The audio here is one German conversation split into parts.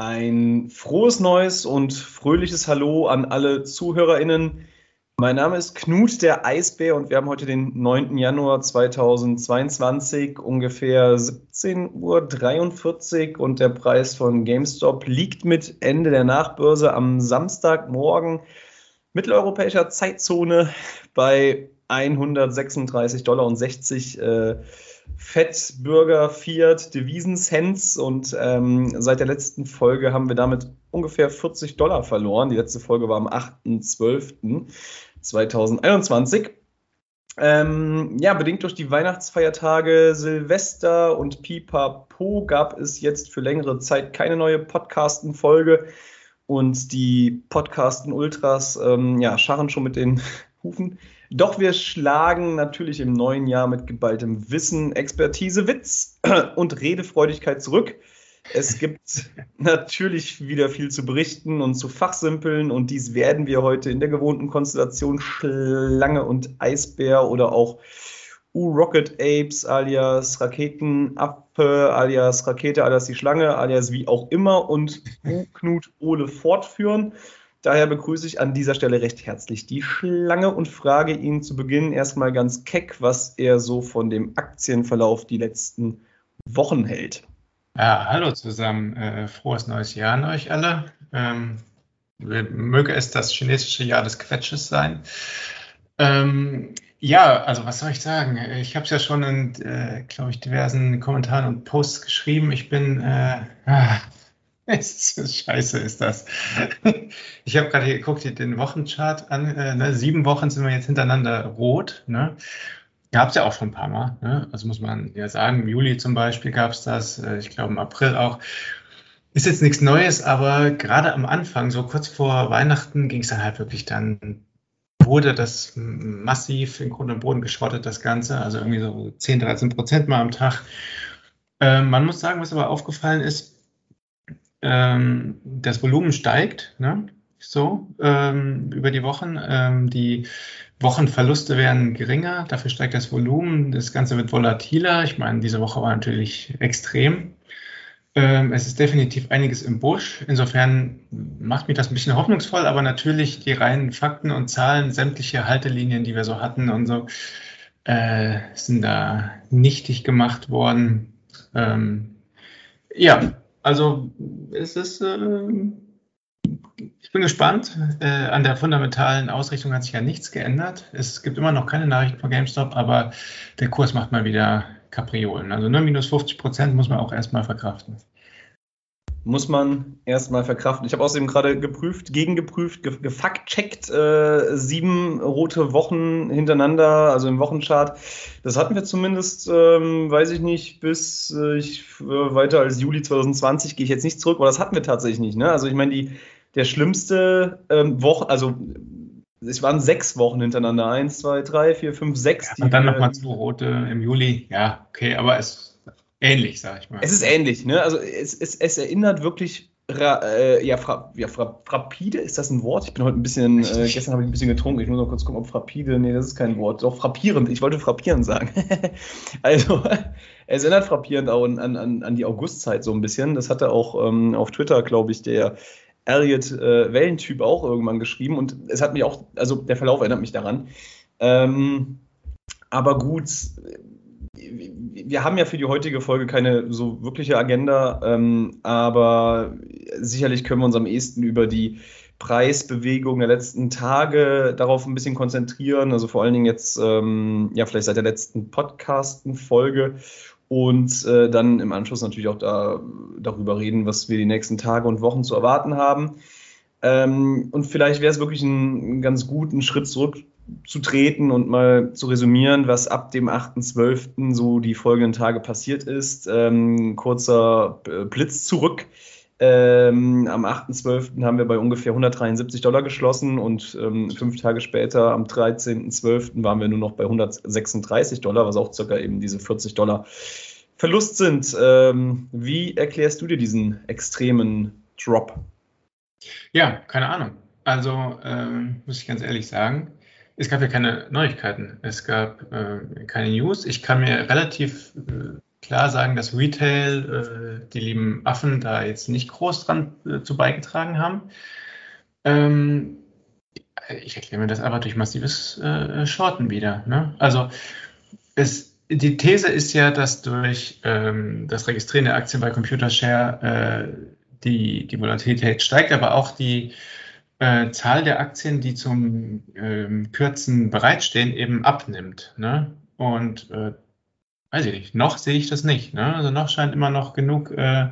Ein frohes Neues und fröhliches Hallo an alle ZuhörerInnen. Mein Name ist Knut der Eisbär und wir haben heute den 9. Januar 2022, ungefähr 17.43 Uhr und der Preis von GameStop liegt mit Ende der Nachbörse am Samstagmorgen mitteleuropäischer Zeitzone bei 136,60 Dollar und 60 äh, Fett, Burger, Fiat, Devisen-Cents und ähm, seit der letzten Folge haben wir damit ungefähr 40 Dollar verloren. Die letzte Folge war am 8.12.2021. Ähm, ja, bedingt durch die Weihnachtsfeiertage, Silvester und Pipapo gab es jetzt für längere Zeit keine neue Podcasten-Folge und die Podcasten-Ultras ähm, ja, scharren schon mit den Hufen. Doch wir schlagen natürlich im neuen Jahr mit geballtem Wissen, Expertise, Witz und Redefreudigkeit zurück. Es gibt natürlich wieder viel zu berichten und zu fachsimpeln und dies werden wir heute in der gewohnten Konstellation Schlange und Eisbär oder auch U-Rocket Apes alias Raketenappe alias Rakete alias die Schlange alias wie auch immer und U-Knut Ole fortführen. Daher begrüße ich an dieser Stelle recht herzlich die Schlange und frage ihn zu Beginn erstmal ganz keck, was er so von dem Aktienverlauf die letzten Wochen hält. Ja, hallo zusammen. Äh, frohes neues Jahr an euch alle. Ähm, möge es das chinesische Jahr des Quetsches sein. Ähm, ja, also was soll ich sagen? Ich habe es ja schon in, äh, glaube ich, diversen Kommentaren und Posts geschrieben. Ich bin, äh, Scheiße ist das. Ich habe gerade geguckt, den Wochenchart an. Äh, ne, sieben Wochen sind wir jetzt hintereinander rot. Ne? Gab es ja auch schon ein paar Mal. Ne? Also muss man ja sagen, im Juli zum Beispiel gab es das, äh, ich glaube im April auch. Ist jetzt nichts Neues, aber gerade am Anfang, so kurz vor Weihnachten, ging es dann halt wirklich dann, wurde das massiv in Grund und Boden geschrottet, das Ganze. Also irgendwie so 10, 13 Prozent mal am Tag. Äh, man muss sagen, was aber aufgefallen ist, ähm, das Volumen steigt, ne? so ähm, über die Wochen. Ähm, die Wochenverluste werden geringer, dafür steigt das Volumen, das Ganze wird volatiler. Ich meine, diese Woche war natürlich extrem. Ähm, es ist definitiv einiges im Busch. Insofern macht mich das ein bisschen hoffnungsvoll, aber natürlich die reinen Fakten und Zahlen, sämtliche Haltelinien, die wir so hatten und so, äh, sind da nichtig gemacht worden. Ähm, ja, also es ist, äh, ich bin gespannt. Äh, an der fundamentalen Ausrichtung hat sich ja nichts geändert. Es gibt immer noch keine Nachrichten von GameStop, aber der Kurs macht mal wieder Kapriolen. Also nur minus 50 Prozent muss man auch erstmal verkraften muss man erstmal verkraften. Ich habe außerdem gerade geprüft, gegengeprüft, ge gefact-checkt, äh, sieben rote Wochen hintereinander, also im Wochenchart. Das hatten wir zumindest, ähm, weiß ich nicht, bis äh, ich äh, weiter als Juli 2020 gehe ich jetzt nicht zurück, aber das hatten wir tatsächlich nicht. Ne? Also ich meine, der schlimmste ähm, Woche, also es waren sechs Wochen hintereinander. Eins, zwei, drei, vier, fünf, sechs. Ja, und dann nochmal zwei rote im Juli. Ja, okay, aber es ähnlich, sag ich mal. Es ist ähnlich, ne? Also es, es, es erinnert wirklich Ra, äh, ja, fra, ja fra, frappide, ist das ein Wort? Ich bin heute ein bisschen, äh, gestern habe ich ein bisschen getrunken, ich muss noch kurz gucken, ob frappide, nee, das ist kein Wort. Doch, frappierend, ich wollte frappierend sagen. also, es erinnert frappierend auch an, an, an die Augustzeit so ein bisschen. Das hatte auch ähm, auf Twitter, glaube ich, der Elliot äh, Wellentyp auch irgendwann geschrieben und es hat mich auch, also der Verlauf erinnert mich daran. Ähm, aber gut, wir haben ja für die heutige Folge keine so wirkliche Agenda, ähm, aber sicherlich können wir uns am ehesten über die Preisbewegung der letzten Tage darauf ein bisschen konzentrieren. Also vor allen Dingen jetzt, ähm, ja, vielleicht seit der letzten Podcasten-Folge und äh, dann im Anschluss natürlich auch da, darüber reden, was wir die nächsten Tage und Wochen zu erwarten haben. Ähm, und vielleicht wäre es wirklich ein, ein ganz guten Schritt zurück zu treten und mal zu resümieren, was ab dem 8.12. so die folgenden Tage passiert ist. Ähm, kurzer Blitz zurück. Ähm, am 8.12. haben wir bei ungefähr 173 Dollar geschlossen und ähm, fünf Tage später, am 13.12., waren wir nur noch bei 136 Dollar, was auch circa eben diese 40 Dollar Verlust sind. Ähm, wie erklärst du dir diesen extremen Drop? Ja, keine Ahnung. Also ähm, muss ich ganz ehrlich sagen, es gab ja keine Neuigkeiten. Es gab äh, keine News. Ich kann mir relativ äh, klar sagen, dass Retail, äh, die lieben Affen, da jetzt nicht groß dran äh, zu beigetragen haben. Ähm, ich erkläre mir das aber durch massives äh, Shorten wieder. Ne? Also es, die These ist ja, dass durch ähm, das Registrieren der Aktien bei Computershare äh, die, die Volatilität steigt, aber auch die äh, Zahl der Aktien, die zum ähm, Kürzen bereitstehen, eben abnimmt. Ne? Und äh, weiß ich nicht, noch sehe ich das nicht. Ne? Also noch scheint immer noch genug äh,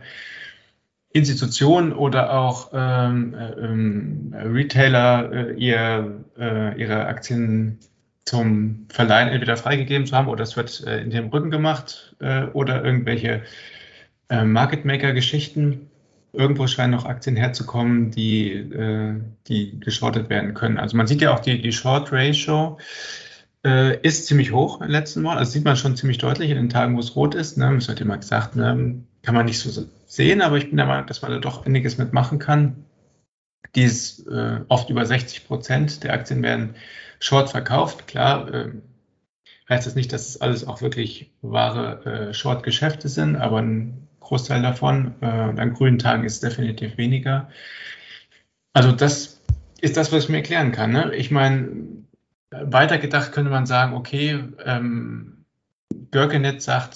Institutionen oder auch ähm, äh, ähm, Retailer äh, ihr, äh, ihre Aktien zum Verleihen entweder freigegeben zu haben oder es wird in dem Rücken gemacht oder irgendwelche Market Maker Geschichten. Irgendwo scheinen noch Aktien herzukommen, die, äh, die geschortet werden können. Also man sieht ja auch die, die Short Ratio äh, ist ziemlich hoch im letzten Mal. Also sieht man schon ziemlich deutlich in den Tagen, wo es rot ist. Ne? Das wird immer gesagt, ne? kann man nicht so sehen, aber ich bin der Meinung, dass man da doch einiges mitmachen kann. Die ist äh, oft über 60 Prozent der Aktien werden short verkauft. Klar, äh, heißt das nicht, dass es alles auch wirklich wahre äh, Short-Geschäfte sind, aber ein Großteil davon. Äh, an grünen Tagen ist es definitiv weniger. Also das ist das, was ich mir erklären kann. Ne? Ich meine, weitergedacht könnte man sagen, okay, ähm, Görkenet sagt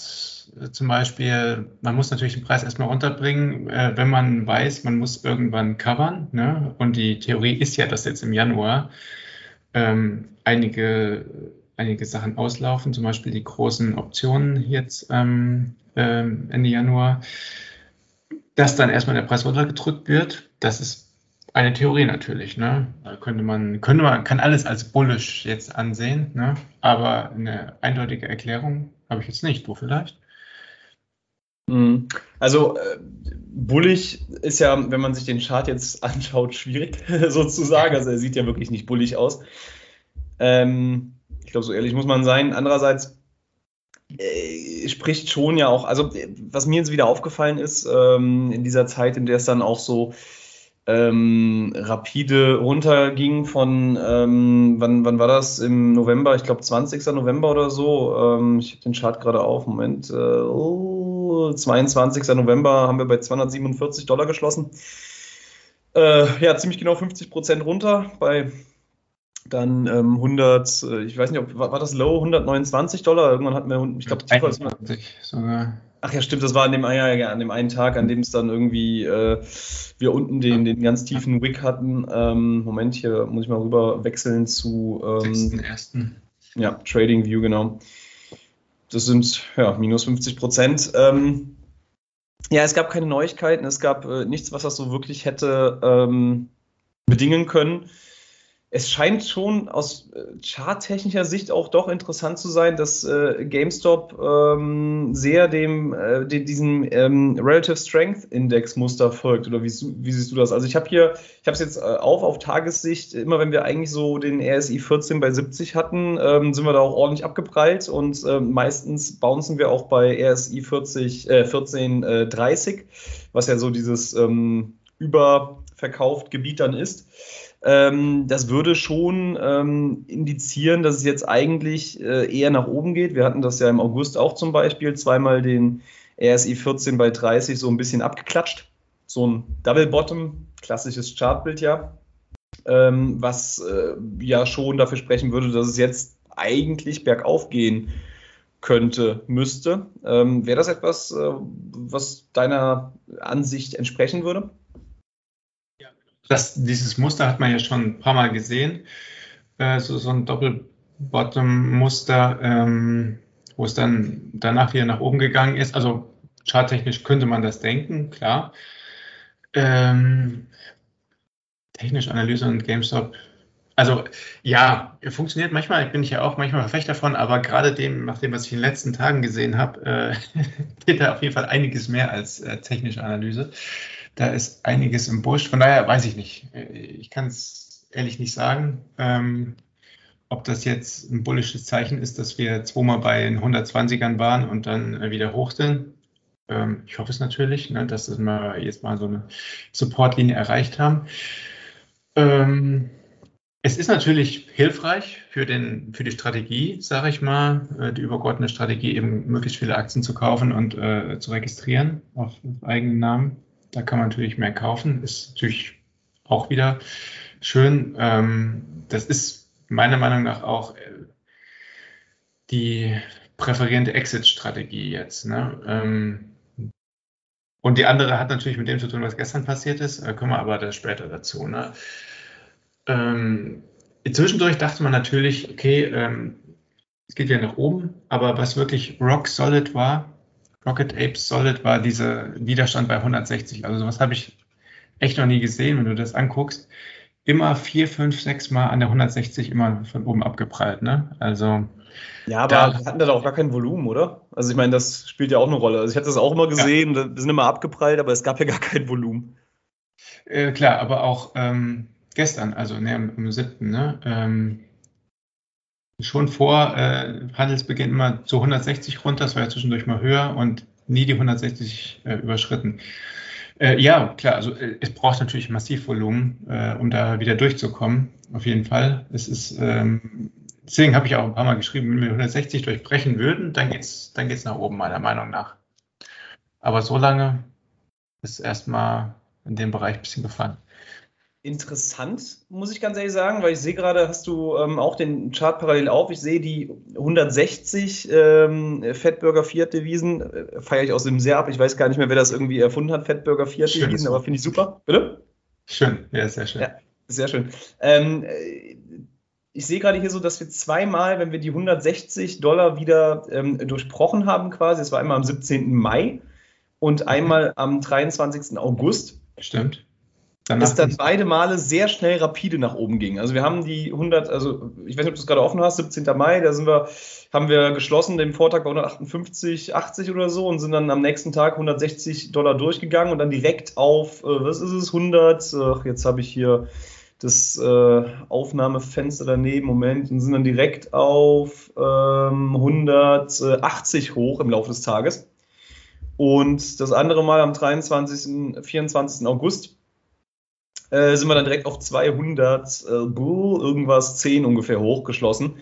zum Beispiel, man muss natürlich den Preis erstmal runterbringen, äh, wenn man weiß, man muss irgendwann covern. Ne? Und die Theorie ist ja, dass jetzt im Januar ähm, einige, einige Sachen auslaufen, zum Beispiel die großen Optionen jetzt ähm, ähm, Ende Januar, dass dann erstmal der Preis runtergedrückt wird. Das ist eine Theorie natürlich, ne? Da könnte man, könnte man, kann alles als bullish jetzt ansehen, ne? Aber eine eindeutige Erklärung habe ich jetzt nicht. Du vielleicht? Mhm. Also äh, bullig ist ja, wenn man sich den Chart jetzt anschaut, schwierig sozusagen. Also er sieht ja wirklich nicht bullig aus. Ähm, ich glaube, so ehrlich muss man sein. Andererseits äh, spricht schon ja auch, also was mir jetzt wieder aufgefallen ist, ähm, in dieser Zeit, in der es dann auch so ähm, rapide runterging von, ähm, wann, wann war das? Im November, ich glaube 20. November oder so. Ähm, ich habe den Chart gerade auf, Moment. Äh, oh, 22. November haben wir bei 247 Dollar geschlossen. Äh, ja, ziemlich genau 50 Prozent runter bei dann ähm, 100, äh, ich weiß nicht, ob, war, war, das Low 129 Dollar? Irgendwann hatten wir, ich glaube, sogar. Ach ja, stimmt, das war an dem, ja, ja, an dem einen Tag, an dem es dann irgendwie äh, wir unten den, den ganz tiefen Wick hatten. Ähm, Moment, hier muss ich mal rüber wechseln zu ähm, Ja, Trading View, genau. Das sind ja minus 50 Prozent. Ähm, ja, es gab keine Neuigkeiten, es gab äh, nichts, was das so wirklich hätte ähm, bedingen können es scheint schon aus äh, charttechnischer Sicht auch doch interessant zu sein, dass äh, GameStop ähm, sehr dem, äh, de, diesem ähm, Relative Strength Index Muster folgt. Oder wie, wie siehst du das? Also ich habe hier, ich habe es jetzt äh, auf auf Tagessicht. Immer wenn wir eigentlich so den RSI 14 bei 70 hatten, ähm, sind wir da auch ordentlich abgeprallt und ähm, meistens bouncen wir auch bei RSI 40, äh, 14 äh, 30, was ja so dieses ähm, überverkauft Gebiet dann ist. Ähm, das würde schon ähm, indizieren, dass es jetzt eigentlich äh, eher nach oben geht. Wir hatten das ja im August auch zum Beispiel, zweimal den RSI 14 bei 30 so ein bisschen abgeklatscht. So ein Double Bottom, klassisches Chartbild ja, ähm, was äh, ja schon dafür sprechen würde, dass es jetzt eigentlich bergauf gehen könnte, müsste. Ähm, Wäre das etwas, äh, was deiner Ansicht entsprechen würde? Das, dieses Muster hat man ja schon ein paar Mal gesehen. Äh, so, so ein Doppel-Bottom-Muster, ähm, wo es dann danach wieder nach oben gegangen ist. Also charttechnisch könnte man das denken, klar. Ähm, technische Analyse und GameStop. Also ja, funktioniert manchmal, bin ich ja auch manchmal Verfechter davon, aber gerade dem, nach dem, was ich in den letzten Tagen gesehen habe, äh, geht da auf jeden Fall einiges mehr als äh, technische Analyse. Da ist einiges im Busch. Von daher weiß ich nicht. Ich kann es ehrlich nicht sagen. Ähm, ob das jetzt ein bullisches Zeichen ist, dass wir zweimal bei den 120ern waren und dann wieder hoch sind. Ähm, ich hoffe es natürlich, ne, dass wir jetzt mal so eine Supportlinie erreicht haben. Ähm, Es ist natürlich hilfreich für, den, für die Strategie, sage ich mal, äh, die übergeordnete Strategie, eben möglichst viele Aktien zu kaufen und äh, zu registrieren auf, auf eigenen Namen. Da kann man natürlich mehr kaufen. Ist natürlich auch wieder schön. Ähm, das ist meiner Meinung nach auch äh, die präferierende Exit-Strategie jetzt. Ne? Ähm, und die andere hat natürlich mit dem zu tun, was gestern passiert ist. Da kommen wir aber da später dazu. Ne? Ähm, zwischendurch dachte man natürlich, okay, ähm, es geht ja nach oben, aber was wirklich rock solid war, Rocket Apes Solid war dieser Widerstand bei 160. Also sowas habe ich echt noch nie gesehen, wenn du das anguckst. Immer vier, fünf, sechs Mal an der 160 immer von oben abgeprallt, ne? Also. Ja, aber da, wir hatten da auch gar kein Volumen, oder? Also ich meine, das spielt ja auch eine Rolle. Also ich hatte das auch immer gesehen, ja. wir sind immer abgeprallt, aber es gab ja gar kein Volumen. Äh, klar, aber auch ähm, gestern, also ne, am, am 7. Ne, ähm, schon vor äh, Handelsbeginn immer zu 160 runter, das war ja zwischendurch mal höher und nie die 160 äh, überschritten. Äh, ja, klar, also äh, es braucht natürlich massiv Volumen, äh, um da wieder durchzukommen, auf jeden Fall. Es ist, ähm, deswegen habe ich auch ein paar Mal geschrieben, wenn wir 160 durchbrechen würden, dann geht's, dann geht's nach oben, meiner Meinung nach. Aber so lange ist erstmal in dem Bereich ein bisschen gefallen interessant, muss ich ganz ehrlich sagen, weil ich sehe gerade, hast du ähm, auch den Chart parallel auf. Ich sehe die 160 ähm, Fettburger Fiat Devisen, äh, feiere ich aus dem sehr ab. Ich weiß gar nicht mehr, wer das irgendwie erfunden hat, Fettburger Fiat Devisen, aber finde ich super. Bitte? Schön, ja, sehr schön. Ja, sehr schön. Ähm, äh, ich sehe gerade hier so, dass wir zweimal, wenn wir die 160 Dollar wieder ähm, durchbrochen haben, quasi, es war einmal am 17. Mai und einmal am 23. August. Stimmt Danach es dann beide Male sehr schnell rapide nach oben ging. Also wir haben die 100, also ich weiß nicht, ob du es gerade offen hast, 17. Mai, da sind wir, haben wir geschlossen, den Vortag bei 158, 80 oder so und sind dann am nächsten Tag 160 Dollar durchgegangen und dann direkt auf, äh, was ist es, 100, ach, jetzt habe ich hier das äh, Aufnahmefenster daneben, Moment, und sind dann direkt auf ähm, 180 hoch im Laufe des Tages. Und das andere Mal am 23., 24. August äh, sind wir dann direkt auf 200, äh, irgendwas 10 ungefähr hochgeschlossen.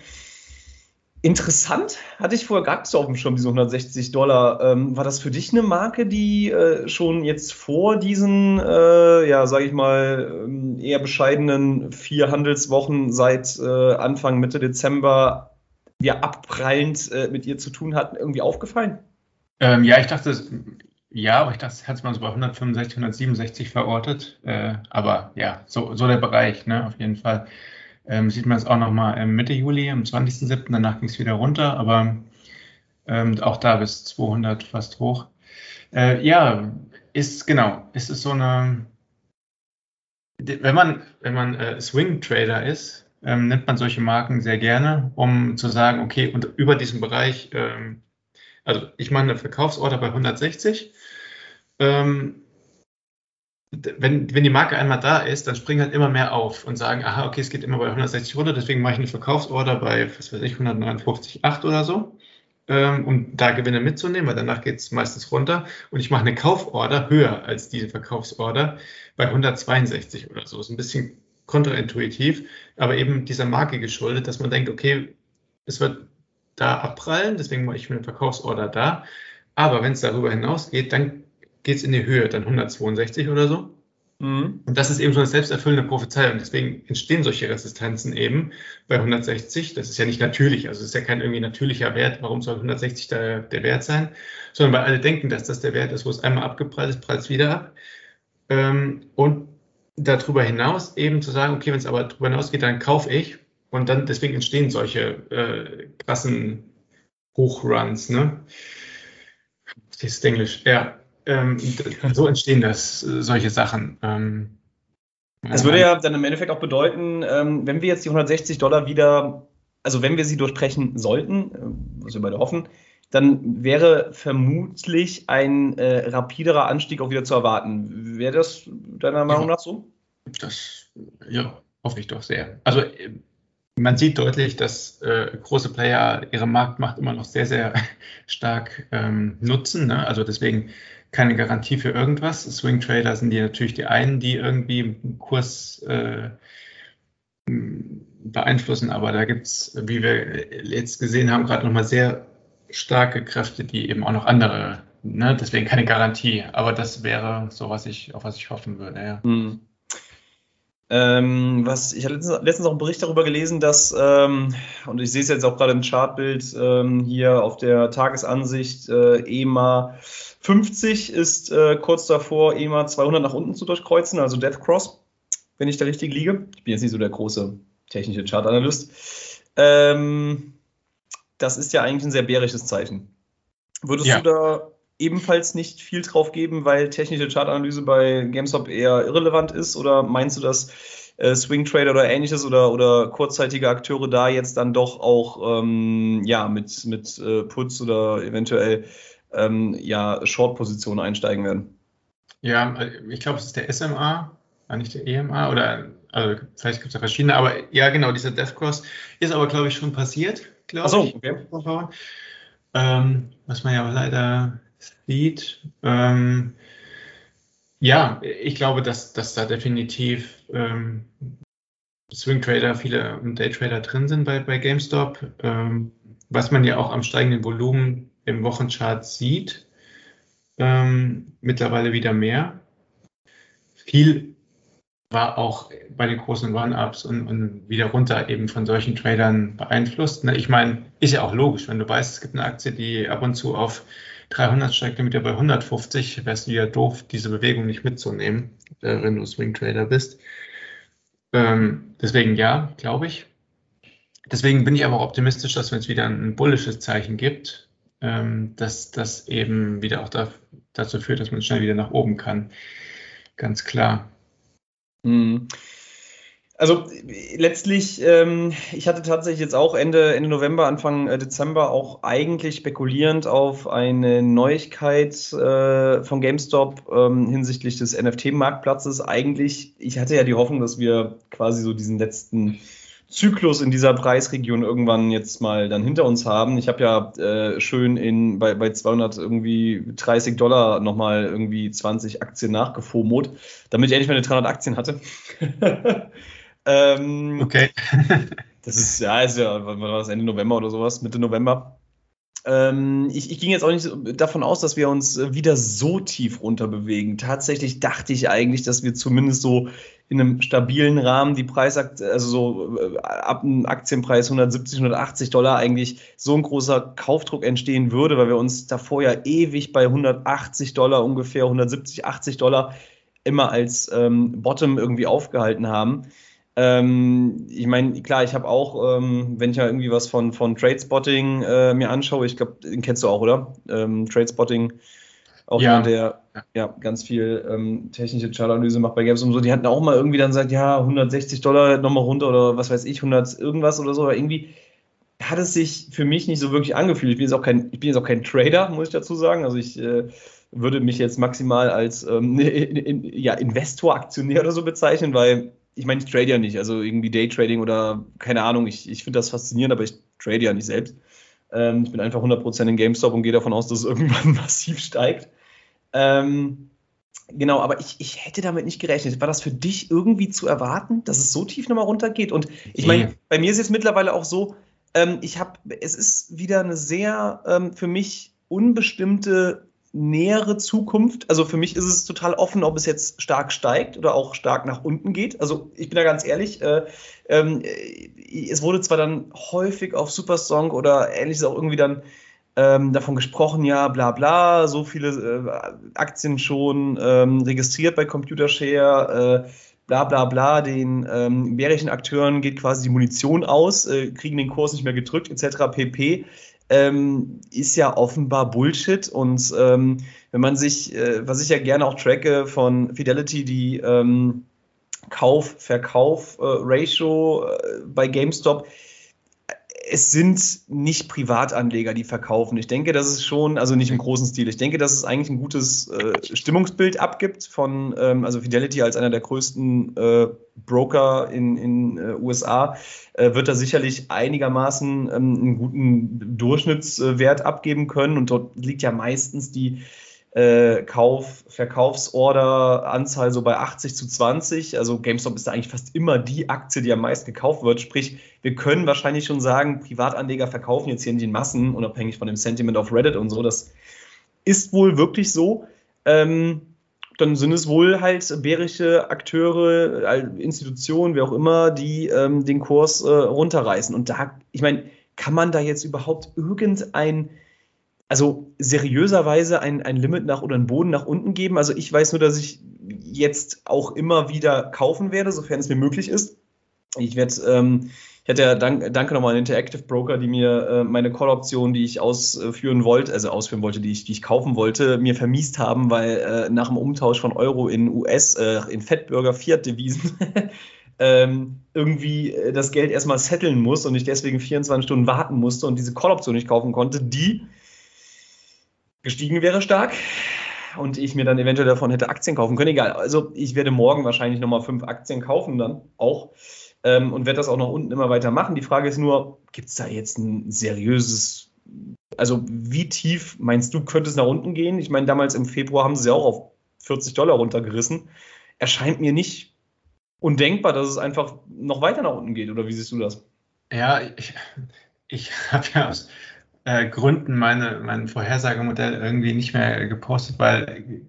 Interessant, hatte ich vorher gar nicht so auf dem Schirm, diese 160 Dollar. Ähm, war das für dich eine Marke, die äh, schon jetzt vor diesen, äh, ja, sage ich mal, ähm, eher bescheidenen vier Handelswochen seit äh, Anfang, Mitte Dezember ja abprallend äh, mit ihr zu tun hat, irgendwie aufgefallen? Ähm, ja, ich dachte, ja, aber ich dachte, es hat man so bei 165, 167 verortet. Äh, aber ja, so, so der Bereich, ne, auf jeden Fall. Ähm, sieht man es auch nochmal Mitte Juli, am 20.07. Danach ging es wieder runter, aber ähm, auch da bis 200 fast hoch. Äh, ja, ist genau, ist es so eine, wenn man, wenn man äh, Swing Trader ist, ähm, nimmt man solche Marken sehr gerne, um zu sagen, okay, und über diesen Bereich ähm, also ich mache eine Verkaufsorder bei 160. Ähm, wenn, wenn die Marke einmal da ist, dann springen halt immer mehr auf und sagen, aha, okay, es geht immer bei 160 runter, deswegen mache ich eine Verkaufsorder bei, was weiß ich, 159,8 oder so, ähm, um da Gewinne mitzunehmen, weil danach geht es meistens runter. Und ich mache eine Kauforder höher als diese Verkaufsorder bei 162 oder so. Ist ein bisschen kontraintuitiv, aber eben dieser Marke geschuldet, dass man denkt, okay, es wird da abprallen, deswegen mache ich mir eine Verkaufsorder da. Aber wenn es darüber hinausgeht, dann geht es in die Höhe, dann 162 oder so. Mhm. Und das ist eben so eine selbsterfüllende Prophezeiung. Deswegen entstehen solche Resistenzen eben bei 160. Das ist ja nicht natürlich, also es ist ja kein irgendwie natürlicher Wert. Warum soll 160 da der Wert sein? Sondern weil alle denken, dass das der Wert ist, wo es einmal abgeprallt ist, prallt es wieder ab. Ähm, und darüber hinaus eben zu sagen, okay, wenn es aber darüber hinausgeht, dann kaufe ich und dann deswegen entstehen solche äh, krassen Hochruns, ne? Das ist Englisch, ja. Ähm, so entstehen das, äh, solche Sachen. Ähm, das würde ja dann im Endeffekt auch bedeuten, ähm, wenn wir jetzt die 160 Dollar wieder, also wenn wir sie durchbrechen sollten, äh, was wir beide hoffen, dann wäre vermutlich ein äh, rapiderer Anstieg auch wieder zu erwarten. Wäre das deiner Meinung ja, nach so? Das, ja, hoffe ich doch sehr. Also äh, man sieht deutlich, dass äh, große Player ihre Marktmacht immer noch sehr, sehr stark ähm, nutzen. Ne? Also deswegen keine Garantie für irgendwas. Swing Trader sind die natürlich die einen, die irgendwie Kurs, äh, beeinflussen, aber da gibt es, wie wir jetzt gesehen haben, gerade nochmal sehr starke Kräfte, die eben auch noch andere, ne? deswegen keine Garantie, aber das wäre so, was ich, auf was ich hoffen würde. Ja. Hm. Ähm, was, ich habe letztens, letztens auch einen Bericht darüber gelesen, dass, ähm, und ich sehe es jetzt auch gerade im Chartbild ähm, hier auf der Tagesansicht, äh, EMA 50 ist äh, kurz davor, EMA 200 nach unten zu durchkreuzen, also Death Cross, wenn ich da richtig liege. Ich bin jetzt nicht so der große technische Chartanalyst. Ähm, das ist ja eigentlich ein sehr bärisches Zeichen. Würdest ja. du da ebenfalls nicht viel drauf geben, weil technische Chartanalyse bei GameStop eher irrelevant ist? Oder meinst du, dass äh, Swing Trader oder ähnliches oder, oder kurzzeitige Akteure da jetzt dann doch auch ähm, ja, mit, mit äh, Putz oder eventuell ähm, ja, Short-Positionen einsteigen werden? Ja, ich glaube, es ist der SMA, nicht der EMA oder also vielleicht gibt es ja verschiedene, aber ja, genau, dieser Death Cross ist aber, glaube ich, schon passiert, glaube so, ich. Okay. Ähm, was man ja leider sieht. Ähm, ja, ich glaube, dass, dass da definitiv ähm, Swing Trader, viele Day Trader drin sind bei, bei GameStop. Ähm, was man ja auch am steigenden Volumen im Wochenchart sieht, ähm, mittlerweile wieder mehr. Viel war auch bei den großen Run-Ups und, und, wieder runter eben von solchen Tradern beeinflusst. Ne? Ich meine, ist ja auch logisch, wenn du weißt, es gibt eine Aktie, die ab und zu auf 300 steigt, damit ja bei 150 wärst du ja doof, diese Bewegung nicht mitzunehmen, äh, wenn du Swing Trader bist. Ähm, deswegen ja, glaube ich. Deswegen bin ich aber optimistisch, dass wenn es wieder ein bullisches Zeichen gibt, ähm, dass das eben wieder auch da, dazu führt, dass man schnell wieder nach oben kann. Ganz klar. Mhm. Also letztlich, ähm, ich hatte tatsächlich jetzt auch Ende, Ende November, Anfang äh, Dezember auch eigentlich spekulierend auf eine Neuigkeit äh, von GameStop ähm, hinsichtlich des NFT-Marktplatzes. Eigentlich, ich hatte ja die Hoffnung, dass wir quasi so diesen letzten Zyklus in dieser Preisregion irgendwann jetzt mal dann hinter uns haben. Ich habe ja äh, schön in, bei, bei 200 irgendwie 30 Dollar nochmal irgendwie 20 Aktien nachgefomot, damit ich endlich meine 300 Aktien hatte. ähm, okay. das ist ja, ist ja, wann war das Ende November oder sowas, Mitte November. Ähm, ich, ich, ging jetzt auch nicht davon aus, dass wir uns äh, wieder so tief runter bewegen. Tatsächlich dachte ich eigentlich, dass wir zumindest so in einem stabilen Rahmen die Preisakt, also so äh, ab einem Aktienpreis 170, 180 Dollar eigentlich so ein großer Kaufdruck entstehen würde, weil wir uns davor ja ewig bei 180 Dollar ungefähr, 170, 80 Dollar immer als ähm, Bottom irgendwie aufgehalten haben. Ähm, ich meine, klar, ich habe auch, ähm, wenn ich ja irgendwie was von, von Tradespotting äh, mir anschaue, ich glaube, den kennst du auch, oder? Ähm, Tradespotting, auch ja. jemand, der ja, ganz viel ähm, technische Chartanalyse macht bei Games und so, die hatten auch mal irgendwie dann gesagt, ja, 160 Dollar nochmal runter oder was weiß ich, 100 irgendwas oder so, aber irgendwie hat es sich für mich nicht so wirklich angefühlt. Ich bin jetzt auch kein, ich bin jetzt auch kein Trader, muss ich dazu sagen. Also ich äh, würde mich jetzt maximal als ähm, in, in, ja, Investor, Aktionär oder so bezeichnen, weil ich meine, ich trade ja nicht, also irgendwie Daytrading oder keine Ahnung, ich, ich finde das faszinierend, aber ich trade ja nicht selbst. Ähm, ich bin einfach 100% in GameStop und gehe davon aus, dass es irgendwann massiv steigt. Ähm, genau, aber ich, ich hätte damit nicht gerechnet. War das für dich irgendwie zu erwarten, dass es so tief nochmal runtergeht? Und ich meine, bei mir ist es mittlerweile auch so, ähm, ich habe, es ist wieder eine sehr ähm, für mich unbestimmte nähere Zukunft. Also für mich ist es total offen, ob es jetzt stark steigt oder auch stark nach unten geht. Also ich bin da ganz ehrlich, äh, ähm, äh, es wurde zwar dann häufig auf Supersong oder ähnliches auch irgendwie dann ähm, davon gesprochen, ja, bla bla, so viele äh, Aktien schon ähm, registriert bei Computershare, äh, bla bla bla, den ähm, bärischen Akteuren geht quasi die Munition aus, äh, kriegen den Kurs nicht mehr gedrückt, etc. pp ähm, ist ja offenbar Bullshit. Und ähm, wenn man sich, äh, was ich ja gerne auch tracke von Fidelity, die ähm, Kauf-Verkauf-Ratio äh, äh, bei GameStop, es sind nicht Privatanleger, die verkaufen. Ich denke, dass es schon, also nicht im großen Stil, ich denke, dass es eigentlich ein gutes äh, Stimmungsbild abgibt von, ähm, also Fidelity als einer der größten äh, Broker in den äh, USA, äh, wird da sicherlich einigermaßen ähm, einen guten Durchschnittswert abgeben können. Und dort liegt ja meistens die äh, Kauf, Verkaufsorder, Anzahl so bei 80 zu 20. Also GameStop ist da eigentlich fast immer die Aktie, die am meisten gekauft wird. Sprich, wir können wahrscheinlich schon sagen, Privatanleger verkaufen jetzt hier nicht in Massen, unabhängig von dem Sentiment auf Reddit und so. Das ist wohl wirklich so. Ähm, dann sind es wohl halt bärische Akteure, Institutionen, wer auch immer, die ähm, den Kurs äh, runterreißen. Und da, ich meine, kann man da jetzt überhaupt irgendein also seriöserweise ein, ein Limit nach oder einen Boden nach unten geben. Also ich weiß nur, dass ich jetzt auch immer wieder kaufen werde, sofern es mir möglich ist. Ich werde, ähm, ich hatte ja dank, danke nochmal an Interactive Broker, die mir äh, meine Call-Option, die ich ausführen wollte, also ausführen wollte, die ich, die ich kaufen wollte, mir vermiest haben, weil äh, nach dem Umtausch von Euro in US, äh, in Fettburger Fiat-Devisen, ähm, irgendwie äh, das Geld erstmal setteln muss und ich deswegen 24 Stunden warten musste und diese Call-Option nicht kaufen konnte, die gestiegen wäre stark und ich mir dann eventuell davon hätte Aktien kaufen können. Egal, also ich werde morgen wahrscheinlich nochmal fünf Aktien kaufen dann auch ähm, und werde das auch noch unten immer weiter machen. Die Frage ist nur, gibt es da jetzt ein seriöses, also wie tief meinst du, könnte es nach unten gehen? Ich meine, damals im Februar haben sie auch auf 40 Dollar runtergerissen. Erscheint mir nicht undenkbar, dass es einfach noch weiter nach unten geht, oder wie siehst du das? Ja, ich, ich habe ja äh, Gründen meine, mein Vorhersagemodell irgendwie nicht mehr gepostet, weil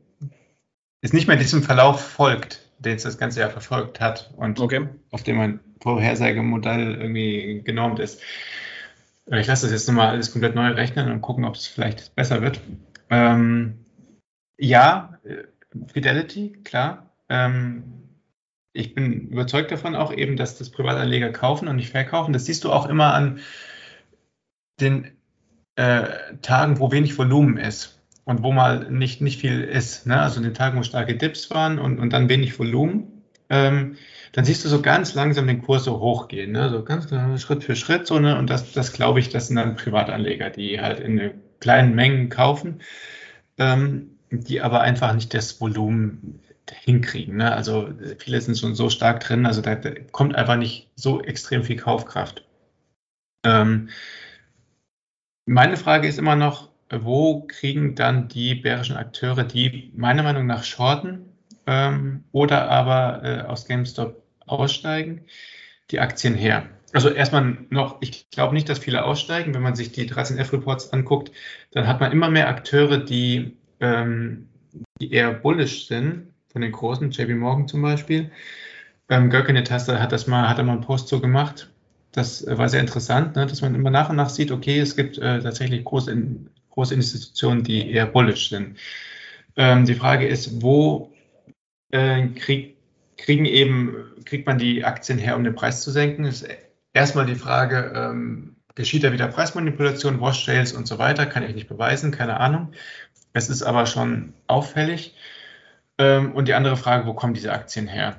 es nicht mehr diesem Verlauf folgt, den es das ganze Jahr verfolgt hat und okay. auf dem mein Vorhersagemodell irgendwie genormt ist. Ich lasse das jetzt nochmal alles komplett neu rechnen und gucken, ob es vielleicht besser wird. Ähm, ja, äh, Fidelity, klar. Ähm, ich bin überzeugt davon auch eben, dass das Privatanleger kaufen und nicht verkaufen. Das siehst du auch immer an den äh, Tagen, wo wenig Volumen ist und wo mal nicht, nicht viel ist, ne? also den Tagen, wo starke Dips waren und, und dann wenig Volumen, ähm, dann siehst du so ganz langsam den Kurs so hochgehen, ne? so ganz Schritt für Schritt. So, ne? Und das, das glaube ich, das sind dann Privatanleger, die halt in kleinen Mengen kaufen, ähm, die aber einfach nicht das Volumen hinkriegen. Ne? Also viele sind schon so stark drin, also da, da kommt einfach nicht so extrem viel Kaufkraft. Ähm, meine Frage ist immer noch, wo kriegen dann die bärischen Akteure, die meiner Meinung nach shorten ähm, oder aber äh, aus GameStop aussteigen, die Aktien her? Also erstmal noch, ich glaube nicht, dass viele aussteigen. Wenn man sich die 13F-Reports anguckt, dann hat man immer mehr Akteure, die, ähm, die eher bullish sind, von den großen, JP Morgan zum Beispiel. Ähm, Görkene-Taste hat das mal, hat er mal einen Post so gemacht. Das war sehr interessant, ne, dass man immer nach und nach sieht, okay, es gibt äh, tatsächlich große, große Institutionen, die eher bullish sind. Ähm, die Frage ist, wo äh, krieg, kriegen eben, kriegt man die Aktien her, um den Preis zu senken? Das ist erstmal die Frage, ähm, geschieht da wieder Preismanipulation, Wash Sales und so weiter? Kann ich nicht beweisen, keine Ahnung. Es ist aber schon auffällig. Ähm, und die andere Frage, wo kommen diese Aktien her?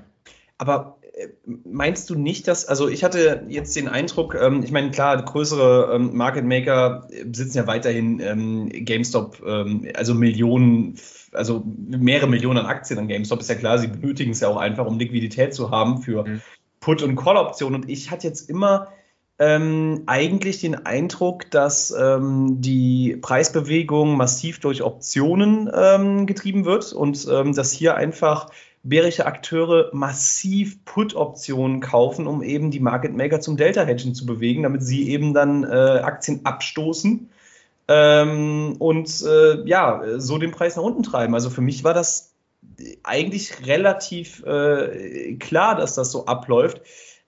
Aber meinst du nicht, dass, also ich hatte jetzt den Eindruck, ähm, ich meine, klar, größere ähm, Market Maker besitzen ja weiterhin ähm, GameStop, ähm, also Millionen, also mehrere Millionen an Aktien an GameStop, ist ja klar, sie benötigen es ja auch einfach, um Liquidität zu haben für mhm. Put- und Call-Optionen. Und ich hatte jetzt immer ähm, eigentlich den Eindruck, dass ähm, die Preisbewegung massiv durch Optionen getrieben wird und dass hier einfach bärische Akteure massiv Put-Optionen kaufen, um eben die Market Maker zum Delta-Hedgen zu bewegen, damit sie eben dann äh, Aktien abstoßen ähm, und äh, ja, so den Preis nach unten treiben. Also für mich war das eigentlich relativ äh, klar, dass das so abläuft.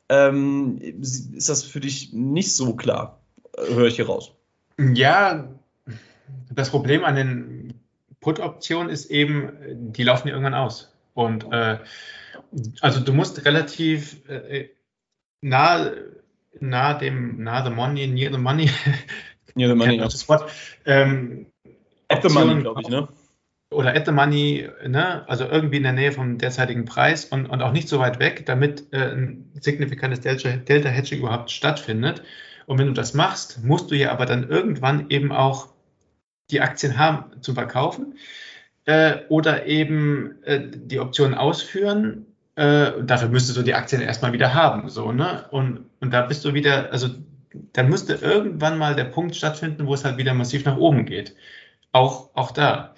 Ähm, ist das für dich nicht so klar? Höre ich hier raus. Ja, das Problem an den Put-Optionen ist eben, die laufen ja irgendwann aus. Und äh, also du musst relativ äh, nah, nah dem, nah the money, near the money. Near the money, ja. das Wort. Ähm, at the money, glaube ich, ne? Oder at the money, ne? also irgendwie in der Nähe vom derzeitigen Preis und, und auch nicht so weit weg, damit äh, ein signifikantes Delta-Hedging überhaupt stattfindet. Und wenn du das machst, musst du ja aber dann irgendwann eben auch die Aktien haben zum Verkaufen äh, oder eben äh, die Option ausführen. Äh, dafür müsstest du die Aktien erstmal wieder haben. So, ne? und, und da bist du wieder, also dann müsste irgendwann mal der Punkt stattfinden, wo es halt wieder massiv nach oben geht. Auch, auch da.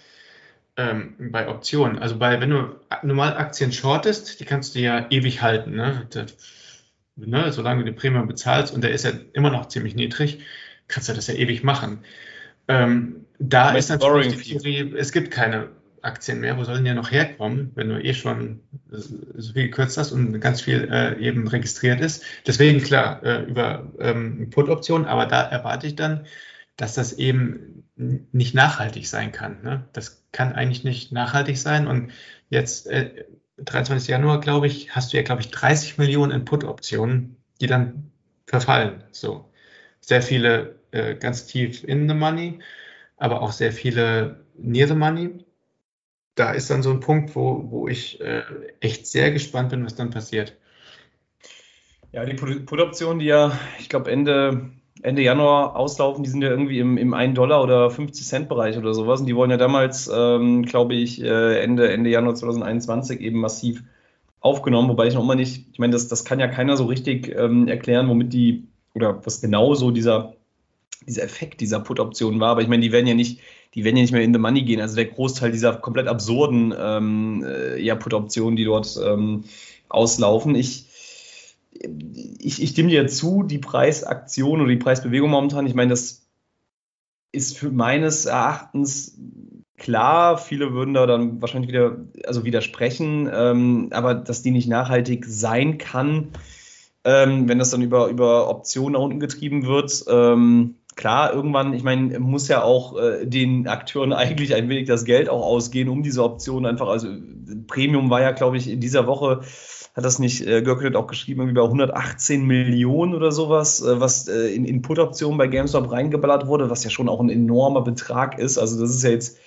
ähm, bei Optionen. Also bei, wenn du normal Aktien shortest, die kannst du ja ewig halten. Ne? Das, ne? Solange du die Premium bezahlst und der ist ja immer noch ziemlich niedrig, kannst du das ja ewig machen. Ähm, da ist natürlich die Theorie, es gibt keine Aktien mehr. Wo sollen die noch herkommen, wenn du eh schon so viel gekürzt hast und ganz viel äh, eben registriert ist? Deswegen klar, äh, über ähm, Put-Optionen, aber da erwarte ich dann, dass das eben nicht nachhaltig sein kann. Ne? Das kann eigentlich nicht nachhaltig sein. Und jetzt, äh, 23. Januar, glaube ich, hast du ja, glaube ich, 30 Millionen in Put-Optionen, die dann verfallen. So sehr viele äh, ganz tief in the money, aber auch sehr viele near the money. Da ist dann so ein Punkt, wo, wo ich äh, echt sehr gespannt bin, was dann passiert. Ja, die Put-Optionen, die ja, ich glaube, Ende Ende Januar auslaufen, die sind ja irgendwie im, im 1 Dollar oder 50 Cent Bereich oder sowas. Und die wollen ja damals, ähm, glaube ich, äh, Ende, Ende Januar 2021 eben massiv aufgenommen, wobei ich noch immer nicht, ich meine, das, das kann ja keiner so richtig ähm, erklären, womit die, oder was genau so dieser, dieser Effekt dieser Put-Option war. Aber ich meine, die werden ja nicht, die werden ja nicht mehr in the money gehen. Also der Großteil dieser komplett absurden ähm, äh, ja, Put-Optionen, die dort ähm, auslaufen. Ich, ich, ich stimme dir zu, die Preisaktion oder die Preisbewegung momentan, ich meine, das ist für meines Erachtens klar, viele würden da dann wahrscheinlich wieder, also widersprechen, ähm, aber dass die nicht nachhaltig sein kann, ähm, wenn das dann über, über Optionen nach unten getrieben wird. Ähm, klar, irgendwann, ich meine, muss ja auch äh, den Akteuren eigentlich ein wenig das Geld auch ausgehen, um diese Optionen einfach, also Premium war ja, glaube ich, in dieser Woche hat das nicht äh, Görkelet auch geschrieben, irgendwie bei 118 Millionen oder sowas, äh, was äh, in, in Put-Optionen bei GameStop reingeballert wurde, was ja schon auch ein enormer Betrag ist. Also das ist ja jetzt,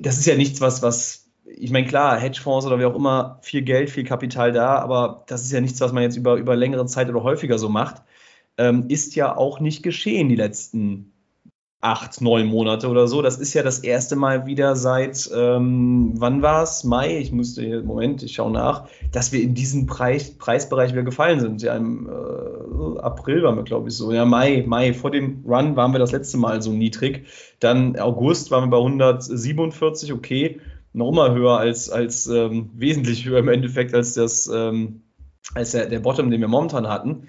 das ist ja nichts, was, was, ich meine, klar, Hedgefonds oder wie auch immer, viel Geld, viel Kapital da, aber das ist ja nichts, was man jetzt über, über längere Zeit oder häufiger so macht. Ähm, ist ja auch nicht geschehen die letzten acht, neun Monate oder so. Das ist ja das erste Mal wieder seit, ähm, wann war es? Mai? Ich musste hier, Moment, ich schaue nach, dass wir in diesen Preis, Preisbereich wieder gefallen sind. Ja, im äh, April waren wir, glaube ich, so. Ja, Mai, Mai, vor dem Run waren wir das letzte Mal so niedrig. Dann August waren wir bei 147, okay, nochmal höher als, als ähm, wesentlich höher im Endeffekt als das, ähm, als der, der Bottom, den wir momentan hatten.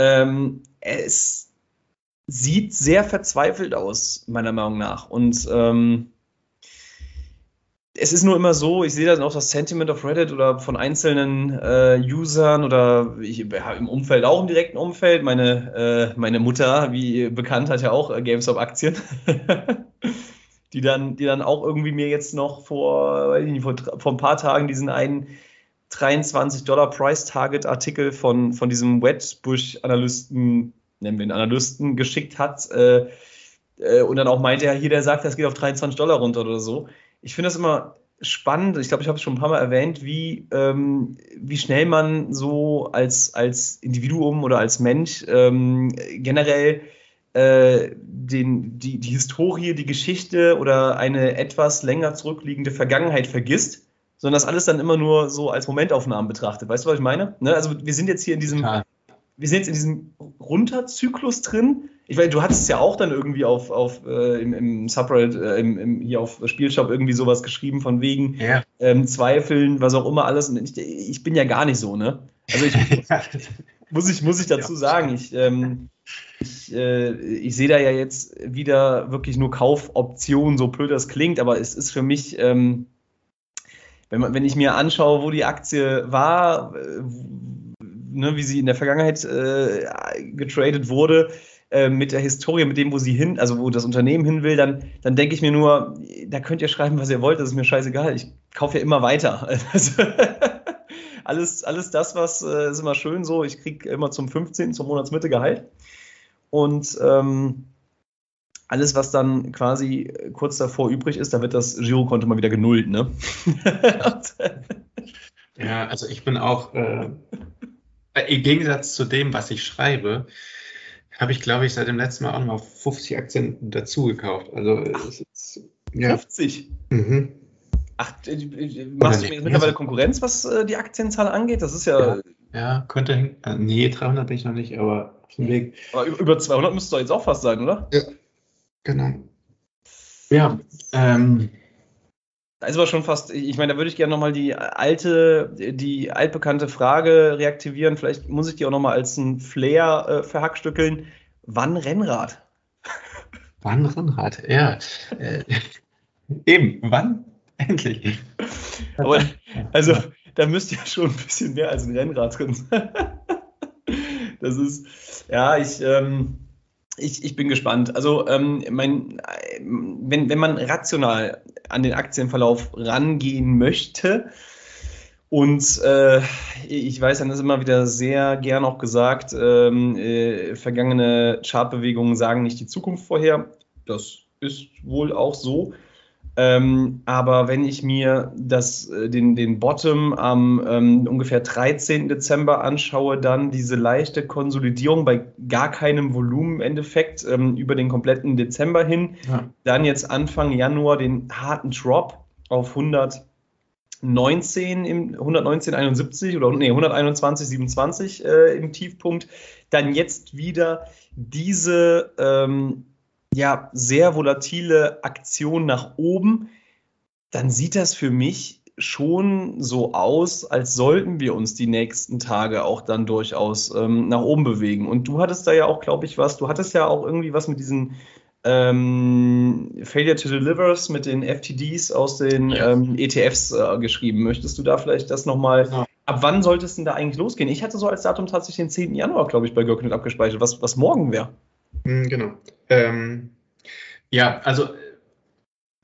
Ähm, es sieht sehr verzweifelt aus, meiner Meinung nach. Und ähm, es ist nur immer so, ich sehe dann auch das Sentiment auf Reddit oder von einzelnen äh, Usern oder ich, ja, im Umfeld, auch im direkten Umfeld. Meine, äh, meine Mutter, wie bekannt, hat ja auch äh, GameStop-Aktien. die, dann, die dann auch irgendwie mir jetzt noch vor, weiß ich nicht, vor, vor ein paar Tagen diesen einen 23 Dollar Price Target Artikel von, von diesem Wedbush-Analysten nennen wir den Analysten, geschickt hat äh, äh, und dann auch meinte, ja, hier, der sagt, das geht auf 23 Dollar runter oder so. Ich finde das immer spannend, ich glaube, ich habe es schon ein paar Mal erwähnt, wie, ähm, wie schnell man so als, als Individuum oder als Mensch ähm, generell äh, den, die, die Historie, die Geschichte oder eine etwas länger zurückliegende Vergangenheit vergisst, sondern das alles dann immer nur so als Momentaufnahmen betrachtet. Weißt du, was ich meine? Ne? Also wir sind jetzt hier in diesem, ja wir sind jetzt in diesem Runterzyklus drin. Ich meine, du hattest es ja auch dann irgendwie auf, auf äh, im, im Subreddit, äh, im, im, hier auf Spielshop irgendwie sowas geschrieben von wegen ja. ähm, Zweifeln, was auch immer alles. Und ich, ich, bin ja gar nicht so, ne? Also ich muss ich, muss ich dazu sagen, ich, ähm, ich, äh, ich sehe da ja jetzt wieder wirklich nur Kaufoptionen, so blöd das klingt, aber es ist für mich, ähm, wenn, man, wenn ich mir anschaue, wo die Aktie war, äh, ne, wie sie in der Vergangenheit äh, getradet wurde, äh, mit der Historie, mit dem, wo sie hin, also wo das Unternehmen hin will, dann, dann denke ich mir nur, da könnt ihr schreiben, was ihr wollt, das ist mir scheißegal. Ich kaufe ja immer weiter. Also, alles, alles das, was äh, ist immer schön so, ich kriege immer zum 15. zur Monatsmitte Gehalt. Und ähm, alles, was dann quasi kurz davor übrig ist, da wird das Girokonto mal wieder genullt, ne? ja, also ich bin auch äh, äh, Im Gegensatz zu dem, was ich schreibe, habe ich, glaube ich, seit dem letzten Mal auch noch 50 Aktien dazu gekauft. Also Ach, ist, ja. 50? Mhm. Ach, äh, äh, machst du mir mittlerweile Konkurrenz, was äh, die Aktienzahl angeht? Das ist ja. Ja, ja könnte. Äh, nee, 300 bin ich noch nicht, aber auf dem Weg. Aber über 200 müsste doch jetzt auch fast sein, oder? Ja, genau. Ja, ähm, Da ist aber schon fast, ich meine, da würde ich gerne nochmal die alte, die altbekannte Frage reaktivieren. Vielleicht muss ich die auch nochmal als ein Flair äh, verhackstückeln. Wann Rennrad? Wann Rennrad? Ja. Äh, eben, wann? Endlich. Aber, also, da müsste ja schon ein bisschen mehr als ein Rennrad drin sein. das ist, ja, ich, ähm, ich, ich bin gespannt. Also, ähm, mein, wenn, wenn man rational an den Aktienverlauf rangehen möchte, und äh, ich weiß, dann ist immer wieder sehr gern auch gesagt, ähm, äh, vergangene Chartbewegungen sagen nicht die Zukunft vorher. Das ist wohl auch so. Ähm, aber wenn ich mir das, äh, den, den Bottom am ähm, ungefähr 13. Dezember anschaue, dann diese leichte Konsolidierung bei gar keinem Volumen im Endeffekt ähm, über den kompletten Dezember hin, ja. dann jetzt Anfang Januar den harten Drop auf 119 im 119 71 oder nee, 121 27 äh, im Tiefpunkt, dann jetzt wieder diese ähm, ja, sehr volatile Aktion nach oben, dann sieht das für mich schon so aus, als sollten wir uns die nächsten Tage auch dann durchaus ähm, nach oben bewegen. Und du hattest da ja auch, glaube ich, was, du hattest ja auch irgendwie was mit diesen ähm, Failure to Delivers mit den FTDs aus den ja. ähm, ETFs äh, geschrieben. Möchtest du da vielleicht das nochmal, ja. ab wann sollte es denn da eigentlich losgehen? Ich hatte so als Datum tatsächlich den 10. Januar, glaube ich, bei Görknet abgespeichert, was, was morgen wäre. Hm, genau. Ähm, ja, also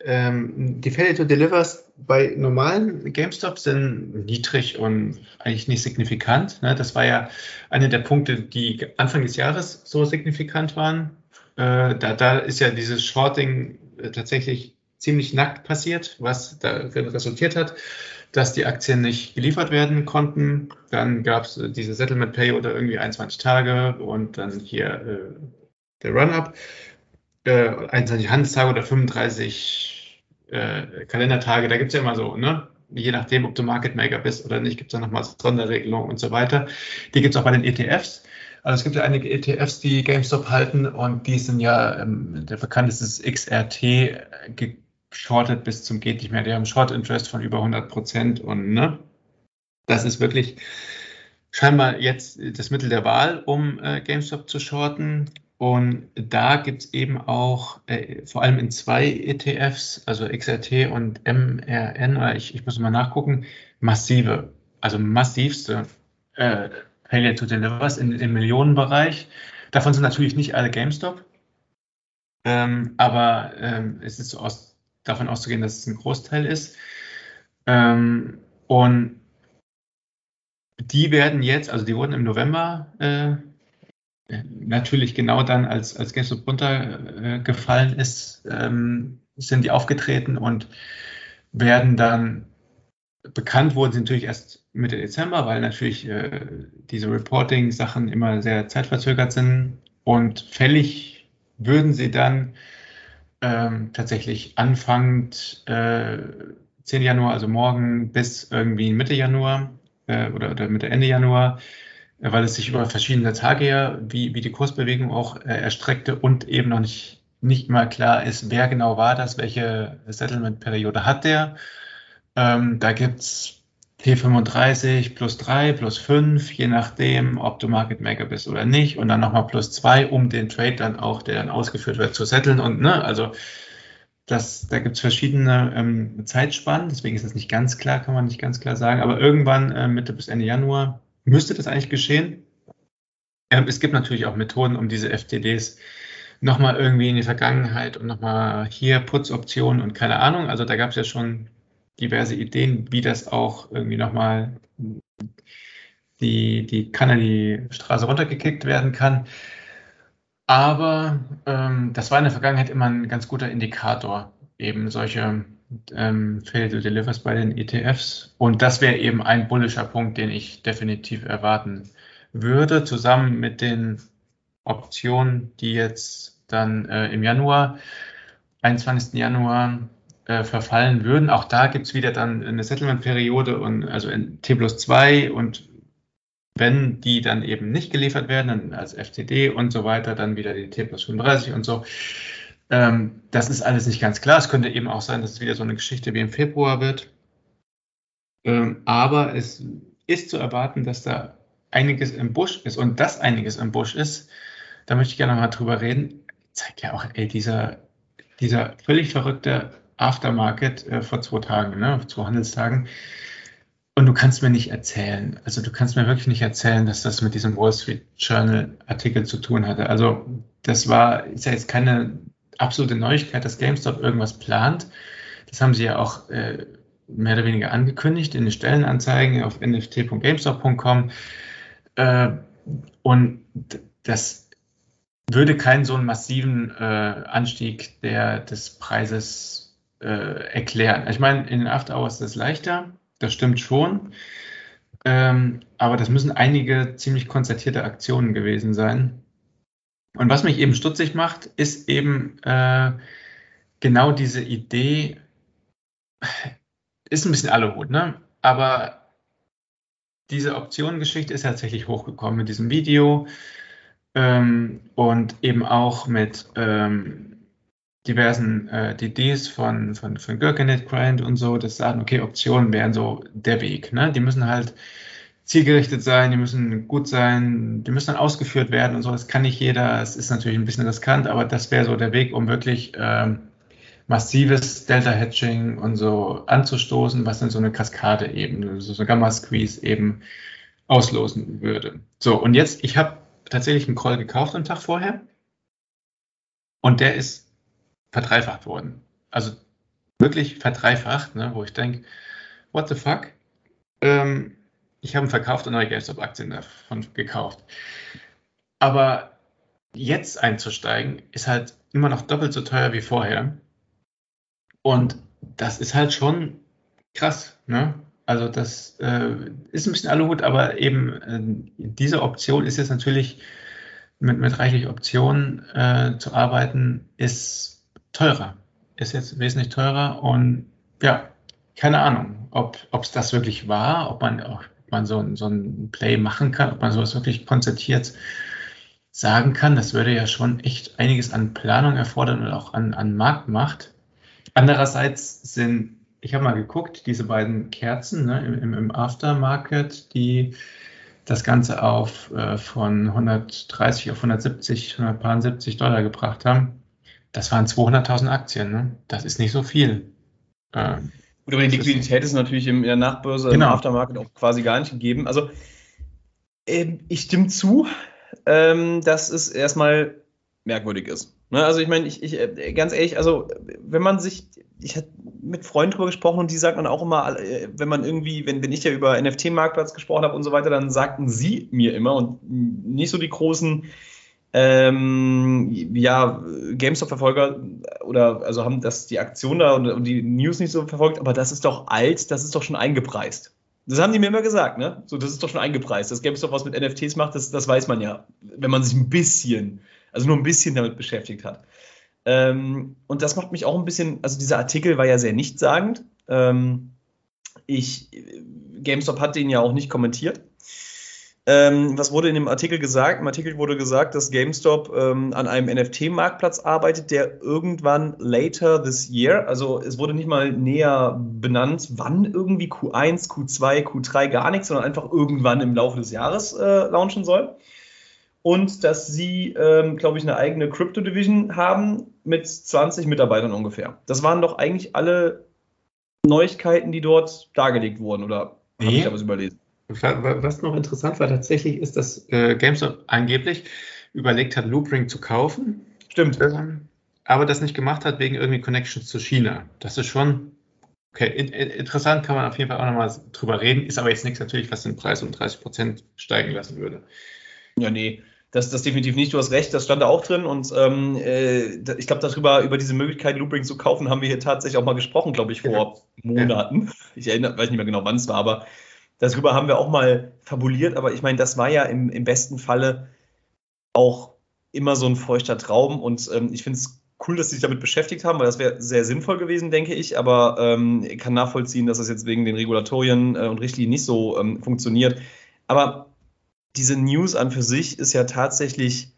ähm, die Failure to Delivers bei normalen GameStop sind niedrig und eigentlich nicht signifikant. Ne? Das war ja einer der Punkte, die Anfang des Jahres so signifikant waren. Äh, da, da ist ja dieses Shorting äh, tatsächlich ziemlich nackt passiert, was darin resultiert hat, dass die Aktien nicht geliefert werden konnten. Dann gab es äh, diese Settlement-Periode irgendwie 21 Tage und dann hier äh, der Run-Up, äh, 21 Handelstage oder 35 äh, Kalendertage, da gibt es ja immer so, ne? Je nachdem, ob du Market Maker bist oder nicht, gibt es da nochmal Sonderregelungen und so weiter. Die gibt es auch bei den ETFs. Also es gibt ja einige ETFs, die GameStop halten und die sind ja, ähm, der bekannteste ist XRT, geschortet bis zum geht nicht mehr. Die haben Short Interest von über 100 Prozent und ne, das ist wirklich scheinbar jetzt das Mittel der Wahl, um äh, GameStop zu shorten. Und da gibt es eben auch, äh, vor allem in zwei ETFs, also XRT und MRN, oder ich, ich muss mal nachgucken, massive, also massivste äh, Failure to Delivers in, im Millionenbereich. Davon sind natürlich nicht alle GameStop, ähm, aber ähm, es ist so aus, davon auszugehen, dass es ein Großteil ist. Ähm, und die werden jetzt, also die wurden im November äh, natürlich genau dann, als, als GameStop runtergefallen ist, ähm, sind die aufgetreten und werden dann bekannt wurden sie natürlich erst Mitte Dezember, weil natürlich äh, diese Reporting-Sachen immer sehr zeitverzögert sind und fällig würden sie dann ähm, tatsächlich anfangend äh, 10. Januar, also morgen bis irgendwie Mitte Januar äh, oder, oder Mitte Ende Januar weil es sich über verschiedene Tage ja, wie, wie die Kursbewegung auch äh, erstreckte und eben noch nicht, nicht mal klar ist, wer genau war das, welche Settlement-Periode hat der. Ähm, da gibt's T35 plus 3, plus 5, je nachdem, ob du Market Maker bist oder nicht, und dann nochmal plus 2, um den Trade dann auch, der dann ausgeführt wird, zu setteln. Und ne, also das, da gibt's verschiedene ähm, Zeitspannen, deswegen ist das nicht ganz klar, kann man nicht ganz klar sagen. Aber irgendwann äh, Mitte bis Ende Januar müsste das eigentlich geschehen. Ähm, es gibt natürlich auch Methoden, um diese FTDs nochmal irgendwie in die Vergangenheit und nochmal hier Putzoptionen und keine Ahnung. Also da gab es ja schon diverse Ideen, wie das auch irgendwie nochmal die, die kann an die Straße runtergekickt werden kann. Aber ähm, das war in der Vergangenheit immer ein ganz guter Indikator, eben solche ähm, Fail to Delivers bei den ETFs. Und das wäre eben ein bullischer Punkt, den ich definitiv erwarten würde, zusammen mit den Optionen, die jetzt dann äh, im Januar, 21. Januar, äh, verfallen würden. Auch da gibt es wieder dann eine Settlement-Periode und also T plus 2 und wenn die dann eben nicht geliefert werden, dann als FTD und so weiter, dann wieder die T plus 35 und so. Ähm, das ist alles nicht ganz klar. Es könnte eben auch sein, dass es wieder so eine Geschichte wie im Februar wird. Ähm, aber es ist zu erwarten, dass da einiges im Busch ist. Und dass einiges im Busch ist, da möchte ich gerne mal drüber reden, zeigt ja auch ey, dieser, dieser völlig verrückte Aftermarket äh, vor zwei Tagen, ne, zwei Handelstagen. Und du kannst mir nicht erzählen, also du kannst mir wirklich nicht erzählen, dass das mit diesem Wall Street Journal Artikel zu tun hatte. Also das war, ist ja jetzt keine absolute Neuigkeit, dass GameStop irgendwas plant. Das haben sie ja auch äh, mehr oder weniger angekündigt in den Stellenanzeigen auf nft.gamestop.com. Äh, und das würde keinen so einen massiven äh, Anstieg der, des Preises äh, erklären. Ich meine, in den After Hours ist es leichter, das stimmt schon. Ähm, aber das müssen einige ziemlich konzertierte Aktionen gewesen sein. Und was mich eben stutzig macht, ist eben äh, genau diese Idee, ist ein bisschen Aluhut, ne? Aber diese Optionengeschichte ist tatsächlich hochgekommen mit diesem Video ähm, und eben auch mit ähm, diversen äh, DDs von, von, von Gherkinate Grind und so, das sagen, okay, Optionen wären so der Weg. Ne? Die müssen halt zielgerichtet sein, die müssen gut sein, die müssen dann ausgeführt werden und so. Das kann nicht jeder. Es ist natürlich ein bisschen riskant, aber das wäre so der Weg, um wirklich ähm, massives Delta-Hatching und so anzustoßen, was dann so eine Kaskade eben, so eine Gamma-Squeeze eben auslosen würde. So, und jetzt, ich habe tatsächlich einen Call gekauft am Tag vorher und der ist verdreifacht worden. Also wirklich verdreifacht, ne, wo ich denke, what the fuck? Ähm, ich habe ihn verkauft und neue GameStop-Aktien davon gekauft. Aber jetzt einzusteigen, ist halt immer noch doppelt so teuer wie vorher. Und das ist halt schon krass. Ne? Also das äh, ist ein bisschen Aluhut, aber eben äh, diese Option ist jetzt natürlich mit, mit reichlich Optionen äh, zu arbeiten, ist teurer. Ist jetzt wesentlich teurer und ja, keine Ahnung, ob es das wirklich war, ob man, ob man so, so ein Play machen kann, ob man sowas wirklich konzertiert sagen kann. Das würde ja schon echt einiges an Planung erfordern und auch an, an Marktmacht. Andererseits sind, ich habe mal geguckt, diese beiden Kerzen ne, im, im Aftermarket, die das Ganze auf äh, von 130 auf 170, 170 Dollar gebracht haben. Das waren 200.000 Aktien. Ne? Das ist nicht so viel. Ähm, Gut, aber die Liquidität ist, natürlich in der Nachbörse genau. im Aftermarket auch quasi gar nicht gegeben. Also äh, ich stimme zu, ähm, dass es erstmal merkwürdig ist. Ne, also ich meine, ich, ich, äh, ganz ehrlich, also wenn man sich, ich hatte mit Freunden drüber gesprochen und die sagt man auch immer, äh, wenn man irgendwie, wenn, wenn ich ja über NFT-Marktplatz gesprochen habe und so weiter, dann sagten sie mir immer und nicht so die großen ähm, ja, GameStop-Verfolger oder also haben das die Aktion da und, und, die News nicht so verfolgt, aber das ist doch alt, das ist doch schon eingepreist. Das haben die mir immer gesagt, ne? So, das ist doch schon eingepreist. Dass GameStop was mit NFTs macht, das, das weiß man ja, wenn man sich ein bisschen also nur ein bisschen damit beschäftigt hat. Ähm, und das macht mich auch ein bisschen, also dieser Artikel war ja sehr nichtssagend. Ähm, ich, GameStop hat den ja auch nicht kommentiert. Ähm, was wurde in dem Artikel gesagt? Im Artikel wurde gesagt, dass GameStop ähm, an einem NFT-Marktplatz arbeitet, der irgendwann later this year, also es wurde nicht mal näher benannt, wann irgendwie Q1, Q2, Q3 gar nichts, sondern einfach irgendwann im Laufe des Jahres äh, launchen soll und dass sie, ähm, glaube ich, eine eigene Crypto Division haben mit 20 Mitarbeitern ungefähr. Das waren doch eigentlich alle Neuigkeiten, die dort dargelegt wurden, oder nee. habe ich da was überlesen? Was noch interessant war tatsächlich, ist, dass äh, GameStop angeblich überlegt hat, Loopring zu kaufen. Stimmt. Ähm, aber das nicht gemacht hat wegen irgendwie Connections zu China. Das ist schon okay. In, in, interessant, kann man auf jeden Fall auch nochmal drüber reden. Ist aber jetzt nichts natürlich, was den Preis um 30 Prozent steigen lassen würde. Ja, nee. Das, das definitiv nicht, du hast recht, das stand da auch drin und ähm, äh, ich glaube, darüber, über diese Möglichkeit, Loopring zu kaufen, haben wir hier tatsächlich auch mal gesprochen, glaube ich, vor ja. Monaten. Ich erinnere, weiß nicht mehr genau, wann es war, aber darüber haben wir auch mal fabuliert, aber ich meine, das war ja im, im besten Falle auch immer so ein feuchter Traum und ähm, ich finde es cool, dass sie sich damit beschäftigt haben, weil das wäre sehr sinnvoll gewesen, denke ich, aber ähm, ich kann nachvollziehen, dass das jetzt wegen den Regulatorien äh, und Richtlinien nicht so ähm, funktioniert. Aber diese News an für sich ist ja tatsächlich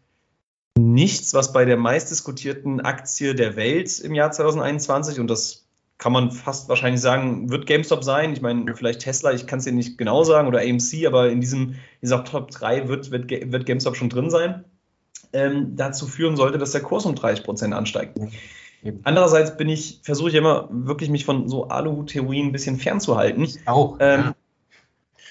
nichts, was bei der meistdiskutierten Aktie der Welt im Jahr 2021 und das kann man fast wahrscheinlich sagen, wird GameStop sein. Ich meine, vielleicht Tesla, ich kann es dir nicht genau sagen, oder AMC, aber in diesem, dieser Top 3 wird, wird, wird GameStop schon drin sein. Ähm, dazu führen sollte, dass der Kurs um 30 Prozent ansteigt. Andererseits bin ich, versuche ich immer wirklich mich von so Aluhut-Theorien ein bisschen fernzuhalten. Ich auch. Ähm, ja.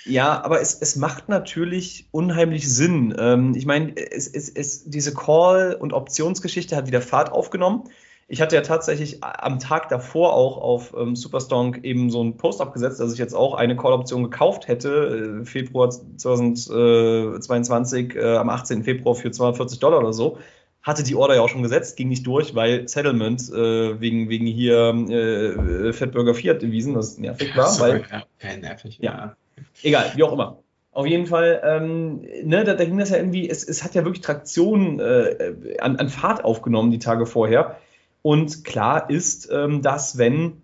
Ja, aber es, es macht natürlich unheimlich Sinn. Ähm, ich meine, es, es, es, diese Call- und Optionsgeschichte hat wieder Fahrt aufgenommen. Ich hatte ja tatsächlich am Tag davor auch auf ähm, Superstonk eben so einen Post abgesetzt, dass ich jetzt auch eine Call-Option gekauft hätte, äh, Februar 2022, äh, am 18. Februar für 240 Dollar oder so. Hatte die Order ja auch schon gesetzt, ging nicht durch, weil Settlement äh, wegen, wegen hier äh, Fatburger Fiat Devisen, das nervig war. So, weil, ja, nervig. Ja, egal, wie auch immer. Auf jeden Fall, ähm, ne, da, da, ging das ja irgendwie, es, es hat ja wirklich Traktion äh, an, an Fahrt aufgenommen die Tage vorher. Und klar ist, ähm, dass wenn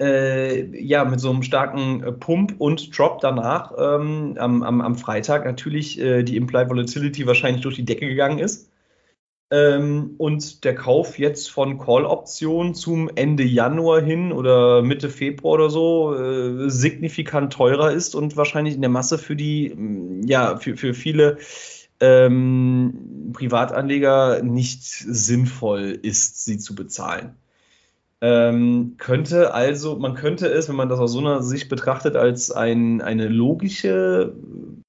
äh, ja mit so einem starken äh, Pump und Drop danach ähm, am, am, am, Freitag natürlich äh, die Implied Volatility wahrscheinlich durch die Decke gegangen ist. Ähm, und der Kauf jetzt von Call-Optionen zum Ende Januar hin oder Mitte Februar oder so äh, signifikant teurer ist und wahrscheinlich in der Masse für die, ja, für, für viele ähm, Privatanleger nicht sinnvoll ist, sie zu bezahlen. Ähm, könnte also, man könnte es, wenn man das aus so einer Sicht betrachtet, als ein, eine logische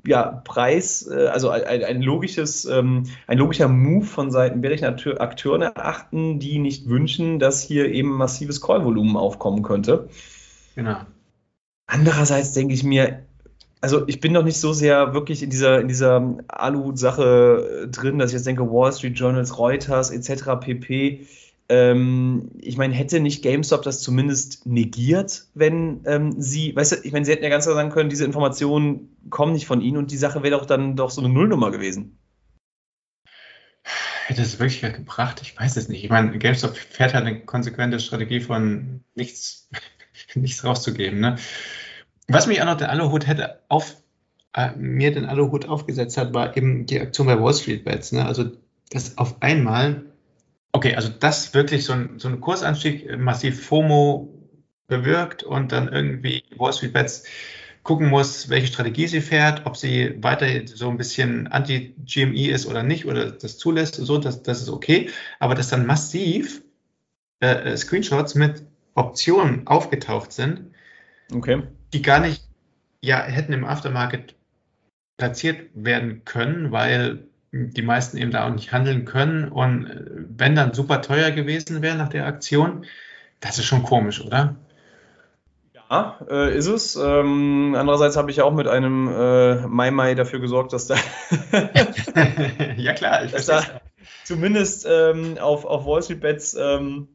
ja, Preis, äh, also ein, ein logisches, ähm, ein logischer Move von Seiten bärischen Akteuren erachten, die nicht wünschen, dass hier eben massives Callvolumen aufkommen könnte. Genau. Andererseits denke ich mir, also ich bin noch nicht so sehr wirklich in dieser, in dieser Alu-Sache äh, drin, dass ich jetzt denke, Wall Street Journals, Reuters etc. pp. Ähm, ich meine, hätte nicht GameStop das zumindest negiert, wenn ähm, sie, weißt du, ich meine, sie hätten ja ganz klar sagen können, diese Informationen kommen nicht von ihnen und die Sache wäre doch dann doch so eine Nullnummer gewesen. Hätte es wirklich gebracht? Ich weiß es nicht. Ich meine, GameStop fährt halt eine konsequente Strategie von nichts, nichts rauszugeben. Ne? Was mich auch noch den Aluhut hätte auf, äh, mir den Aluhut aufgesetzt hat, war eben die Aktion bei Wall Street Bets. Ne? Also, das auf einmal, okay, also das wirklich so ein, so ein Kursanstieg massiv FOMO bewirkt und dann irgendwie Wall Street Bets gucken muss, welche Strategie sie fährt, ob sie weiter so ein bisschen anti-GME ist oder nicht oder das zulässt und so, das, das ist okay. Aber dass dann massiv äh, äh Screenshots mit Optionen aufgetaucht sind, okay die gar nicht ja, hätten im Aftermarket platziert werden können, weil die meisten eben da auch nicht handeln können. Und äh, wenn dann super teuer gewesen wäre nach der Aktion, das ist schon komisch, oder? Ja, äh, ist es. Ähm, andererseits habe ich ja auch mit einem äh, Mai Mai dafür gesorgt, dass da, ja klar, ich dass da zumindest ähm, auf, auf Wall Street Bets ähm,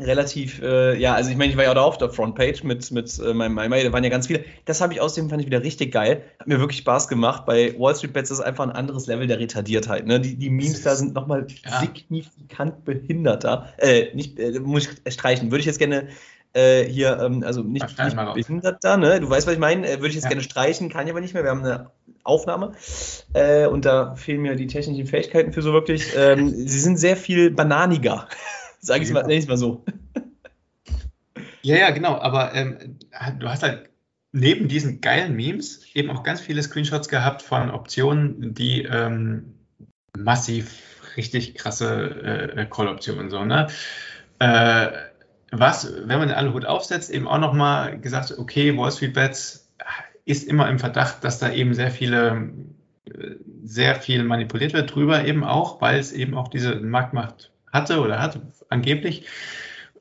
relativ, äh, ja, also ich meine, ich war ja auch auf der Frontpage mit, mit äh, meinem MyMay, da waren ja ganz viele. Das habe ich außerdem, fand ich wieder richtig geil. Hat mir wirklich Spaß gemacht. Bei Wall Street Bets ist einfach ein anderes Level der Retardiertheit. Ne? Die, die Memes da sind nochmal ja. signifikant behinderter. Äh, nicht, äh, muss ich streichen. Würde ich jetzt gerne äh, hier, ähm, also nicht, nicht behinderter, ne? Du weißt, was ich meine? Äh, würde ich jetzt ja. gerne streichen, kann ich aber nicht mehr. Wir haben eine Aufnahme äh, und da fehlen mir die technischen Fähigkeiten für so wirklich. Ähm, sie sind sehr viel bananiger. Sag ich ich mal so. Ja, ja, genau. Aber ähm, du hast halt neben diesen geilen Memes eben auch ganz viele Screenshots gehabt von Optionen, die ähm, massiv richtig krasse äh, Call-Optionen so, ne? Äh, was, wenn man den Aluhut aufsetzt, eben auch nochmal gesagt, okay, Wall Street Bets ist immer im Verdacht, dass da eben sehr viele, äh, sehr viel manipuliert wird drüber eben auch, weil es eben auch diese Marktmacht hatte oder hat, angeblich.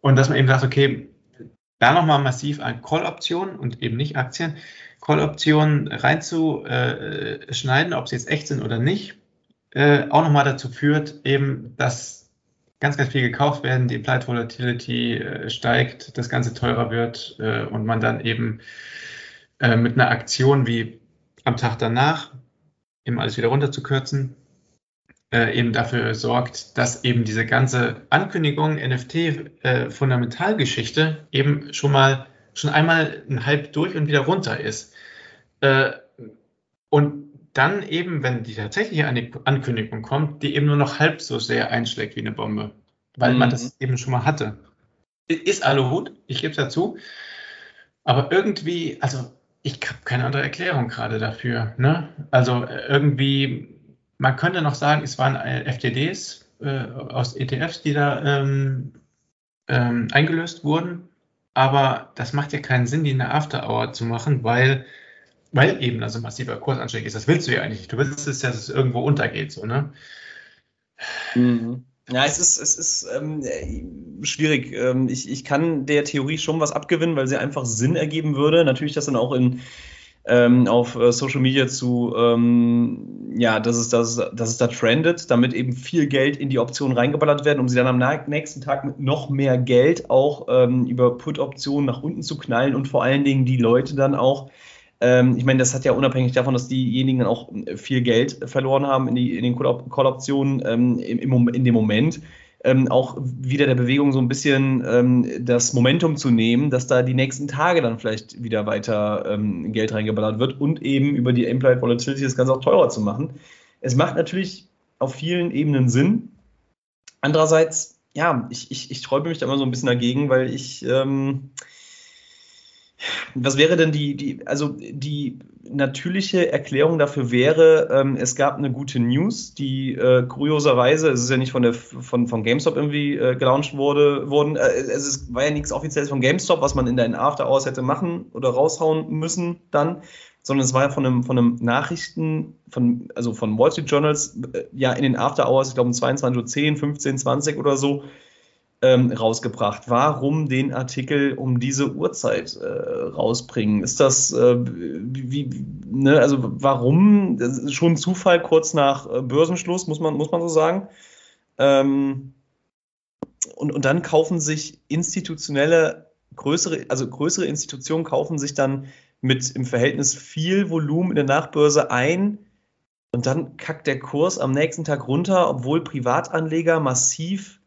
Und dass man eben sagt, okay, da nochmal massiv an Call-Optionen und eben nicht Aktien, Call-Optionen reinzuschneiden, ob sie jetzt echt sind oder nicht, äh, auch nochmal dazu führt, eben, dass ganz, ganz viel gekauft werden, die Implied Volatility äh, steigt, das Ganze teurer wird äh, und man dann eben äh, mit einer Aktion wie am Tag danach eben alles wieder runterzukürzen, äh, eben dafür sorgt, dass eben diese ganze Ankündigung NFT-Fundamentalgeschichte äh, eben schon mal schon einmal ein Halb durch und wieder runter ist. Äh, und dann eben, wenn die tatsächliche Ankündigung kommt, die eben nur noch halb so sehr einschlägt wie eine Bombe, weil mhm. man das eben schon mal hatte. Ist Aluhut, ich gebe es dazu, aber irgendwie, also ich habe keine andere Erklärung gerade dafür. Ne? Also irgendwie, man könnte noch sagen, es waren FTDs äh, aus ETFs, die da ähm, ähm, eingelöst wurden, aber das macht ja keinen Sinn, die in der After-Hour zu machen, weil weil eben also massiver Kursanstieg ist. Das willst du ja eigentlich nicht. Du willst es ja, dass es irgendwo untergeht, so, ne? Mhm. Ja, es ist, es ist ähm, schwierig. Ähm, ich, ich kann der Theorie schon was abgewinnen, weil sie einfach Sinn ergeben würde. Natürlich das dann auch in, ähm, auf äh, Social Media zu, ähm, ja, dass es, dass, dass es da trendet, damit eben viel Geld in die Optionen reingeballert werden, um sie dann am nächsten Tag mit noch mehr Geld auch ähm, über Put-Optionen nach unten zu knallen und vor allen Dingen die Leute dann auch ähm, ich meine, das hat ja unabhängig davon, dass diejenigen dann auch äh, viel Geld verloren haben in, die, in den Call-Optionen ähm, im, in dem Moment, ähm, auch wieder der Bewegung so ein bisschen ähm, das Momentum zu nehmen, dass da die nächsten Tage dann vielleicht wieder weiter ähm, Geld reingeballert wird und eben über die Implied Volatility das Ganze auch teurer zu machen. Es macht natürlich auf vielen Ebenen Sinn. Andererseits, ja, ich, ich, ich sträube mich da immer so ein bisschen dagegen, weil ich ähm, was wäre denn die, die, also die natürliche Erklärung dafür wäre, ähm, es gab eine gute News, die äh, kurioserweise, es ist ja nicht von der von, von GameStop irgendwie äh, gelauncht wurde, wurden, äh, es ist, war ja nichts offizielles von GameStop, was man in den After Hours hätte machen oder raushauen müssen dann, sondern es war ja von einem, von einem Nachrichten, von, also von Wall Street Journals, äh, ja in den After Hours, ich glaube um 22.10 Uhr, 15, 20 oder so, ähm, rausgebracht. Warum den Artikel um diese Uhrzeit äh, rausbringen? Ist das, äh, wie, ne, also warum? Das schon Zufall kurz nach äh, Börsenschluss, muss man, muss man so sagen. Ähm, und, und dann kaufen sich institutionelle, größere, also größere Institutionen kaufen sich dann mit im Verhältnis viel Volumen in der Nachbörse ein. Und dann kackt der Kurs am nächsten Tag runter, obwohl Privatanleger massiv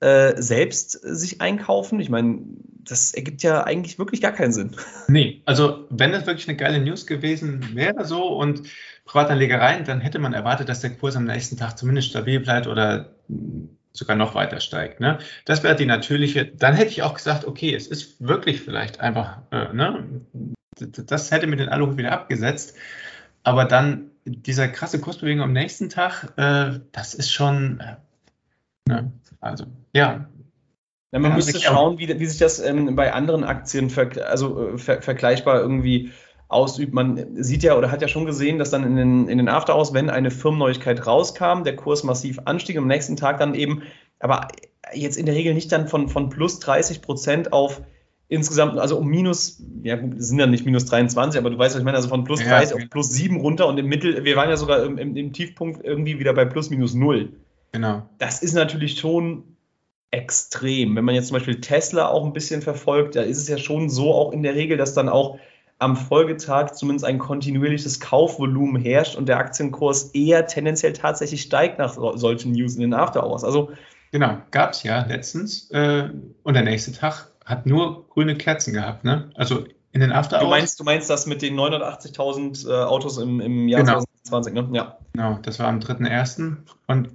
äh, selbst sich einkaufen? Ich meine, das ergibt ja eigentlich wirklich gar keinen Sinn. Nee, also wenn das wirklich eine geile News gewesen wäre so und Privatanlegereien, dann hätte man erwartet, dass der Kurs am nächsten Tag zumindest stabil bleibt oder sogar noch weiter steigt. Ne? Das wäre die natürliche, dann hätte ich auch gesagt, okay, es ist wirklich vielleicht einfach, äh, ne? das hätte mit den Alu wieder abgesetzt, aber dann dieser krasse Kursbewegung am nächsten Tag, äh, das ist schon, äh, ne? also ja. ja man müsste schauen, wie, wie, sich das ähm, bei anderen Aktien ver also, äh, ver vergleichbar irgendwie ausübt. Man sieht ja oder hat ja schon gesehen, dass dann in den, in den After-Hours, wenn eine Firmenneuigkeit rauskam, der Kurs massiv anstieg und am nächsten Tag dann eben, aber jetzt in der Regel nicht dann von, von plus 30 Prozent auf insgesamt, also um minus, ja gut, sind ja nicht minus 23, aber du weißt, was ich meine, also von plus ja, 30 auf plus 7 runter und im Mittel, wir waren ja sogar im, im, im Tiefpunkt irgendwie wieder bei plus minus 0. Genau. Das ist natürlich schon extrem. Wenn man jetzt zum Beispiel Tesla auch ein bisschen verfolgt, da ist es ja schon so auch in der Regel, dass dann auch am Folgetag zumindest ein kontinuierliches Kaufvolumen herrscht und der Aktienkurs eher tendenziell tatsächlich steigt nach solchen News in den After Hours. Also genau, gab es ja letztens äh, und der nächste Tag hat nur grüne Kerzen gehabt. Ne? Also in den After Hours. Du meinst, du meinst das mit den 980.000 äh, Autos im, im Jahr genau. 2020, ne? Ja. Genau, das war am 3.1. und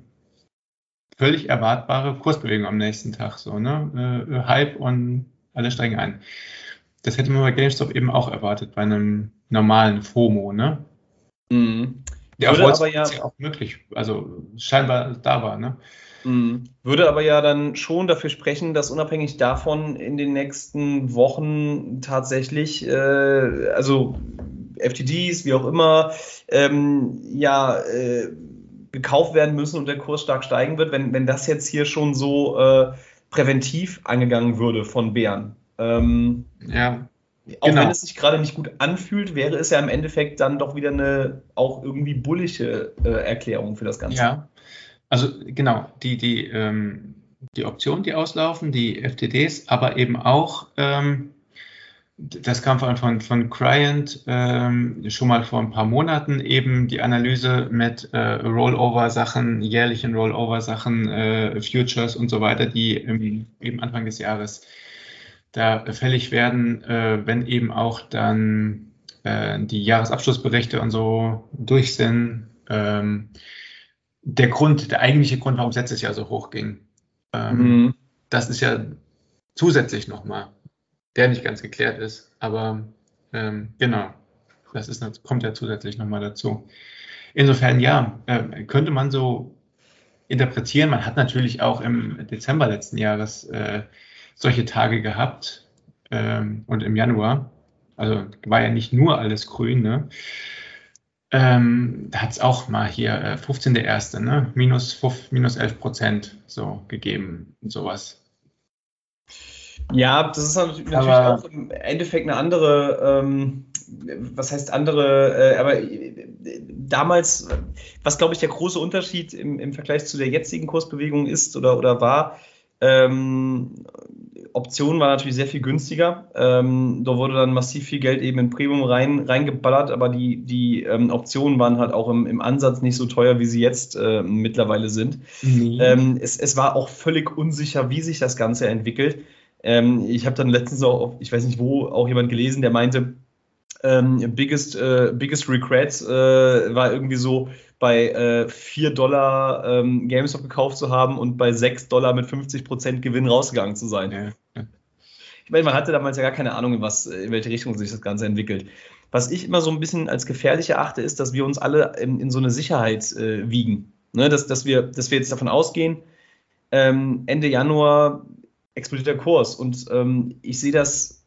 völlig erwartbare Kursbewegung am nächsten Tag. So, ne? Äh, Hype und alle steigen ein. Das hätte man bei GameStop eben auch erwartet, bei einem normalen FOMO, ne? Mhm. Ja, Würde aber ja auch möglich, also scheinbar da war, ne? Mhm. Würde aber ja dann schon dafür sprechen, dass unabhängig davon in den nächsten Wochen tatsächlich, äh, also FTDs, wie auch immer, ähm, ja, äh, gekauft werden müssen und der Kurs stark steigen wird, wenn, wenn das jetzt hier schon so äh, präventiv angegangen würde von Bären. Ähm, ja. Auch genau. wenn es sich gerade nicht gut anfühlt, wäre es ja im Endeffekt dann doch wieder eine auch irgendwie bullische äh, Erklärung für das Ganze. Ja, also genau, die, die, ähm, die Optionen, die auslaufen, die FTDs, aber eben auch ähm, das kam von, von, von Cryant ähm, schon mal vor ein paar Monaten eben die Analyse mit äh, Rollover-Sachen, jährlichen Rollover-Sachen, äh, Futures und so weiter, die im, eben Anfang des Jahres da fällig werden, äh, wenn eben auch dann äh, die Jahresabschlussberichte und so durch sind. Ähm, der Grund, der eigentliche Grund, warum es letztes Jahr so hoch ging, ähm, mhm. das ist ja zusätzlich nochmal, der nicht ganz geklärt ist. Aber ähm, genau, das ist, kommt ja zusätzlich nochmal dazu. Insofern ja, äh, könnte man so interpretieren. Man hat natürlich auch im Dezember letzten Jahres äh, solche Tage gehabt ähm, und im Januar. Also war ja nicht nur alles grün. Ne? Ähm, da hat es auch mal hier äh, 15.1. Ne? Minus, 5, minus 11 Prozent so gegeben und sowas. Ja, das ist natürlich aber, auch im Endeffekt eine andere, ähm, was heißt andere, äh, aber äh, damals, was glaube ich der große Unterschied im, im Vergleich zu der jetzigen Kursbewegung ist oder, oder war, ähm, Optionen war natürlich sehr viel günstiger. Ähm, da wurde dann massiv viel Geld eben in Premium rein, reingeballert, aber die, die ähm, Optionen waren halt auch im, im Ansatz nicht so teuer, wie sie jetzt äh, mittlerweile sind. Mhm. Ähm, es, es war auch völlig unsicher, wie sich das Ganze entwickelt. Ähm, ich habe dann letztens auch, ich weiß nicht wo, auch jemand gelesen, der meinte, ähm, biggest, äh, biggest regret äh, war irgendwie so bei äh, 4 Dollar ähm, GameStop gekauft zu haben und bei 6 Dollar mit 50% Gewinn rausgegangen zu sein. Ja. Ich meine, man hatte damals ja gar keine Ahnung, in, was, in welche Richtung sich das Ganze entwickelt. Was ich immer so ein bisschen als gefährlich erachte, ist, dass wir uns alle in, in so eine Sicherheit äh, wiegen. Ne? Dass, dass, wir, dass wir jetzt davon ausgehen, ähm, Ende Januar explodiert der Kurs. Und ähm, ich sehe das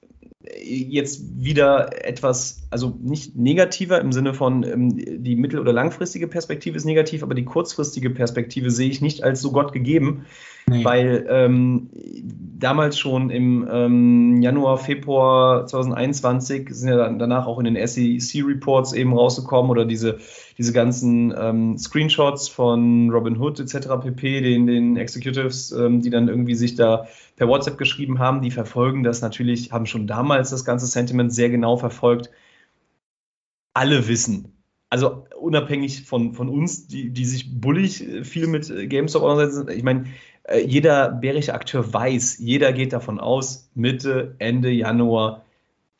jetzt wieder etwas, also nicht negativer im Sinne von ähm, die mittel- oder langfristige Perspektive ist negativ, aber die kurzfristige Perspektive sehe ich nicht als so Gott gegeben, nee. weil ähm, damals schon im ähm, Januar, Februar 2021 sind ja dann danach auch in den SEC-Reports eben rausgekommen oder diese, diese ganzen ähm, Screenshots von Robin Hood etc. pp, den, den Executives, ähm, die dann irgendwie sich da per WhatsApp geschrieben haben, die verfolgen das natürlich, haben schon damals das ganze Sentiment sehr genau verfolgt. Alle wissen, also unabhängig von, von uns, die, die sich bullig viel mit GameStop auseinandersetzen, ich meine, äh, jeder bärische Akteur weiß, jeder geht davon aus, Mitte, Ende Januar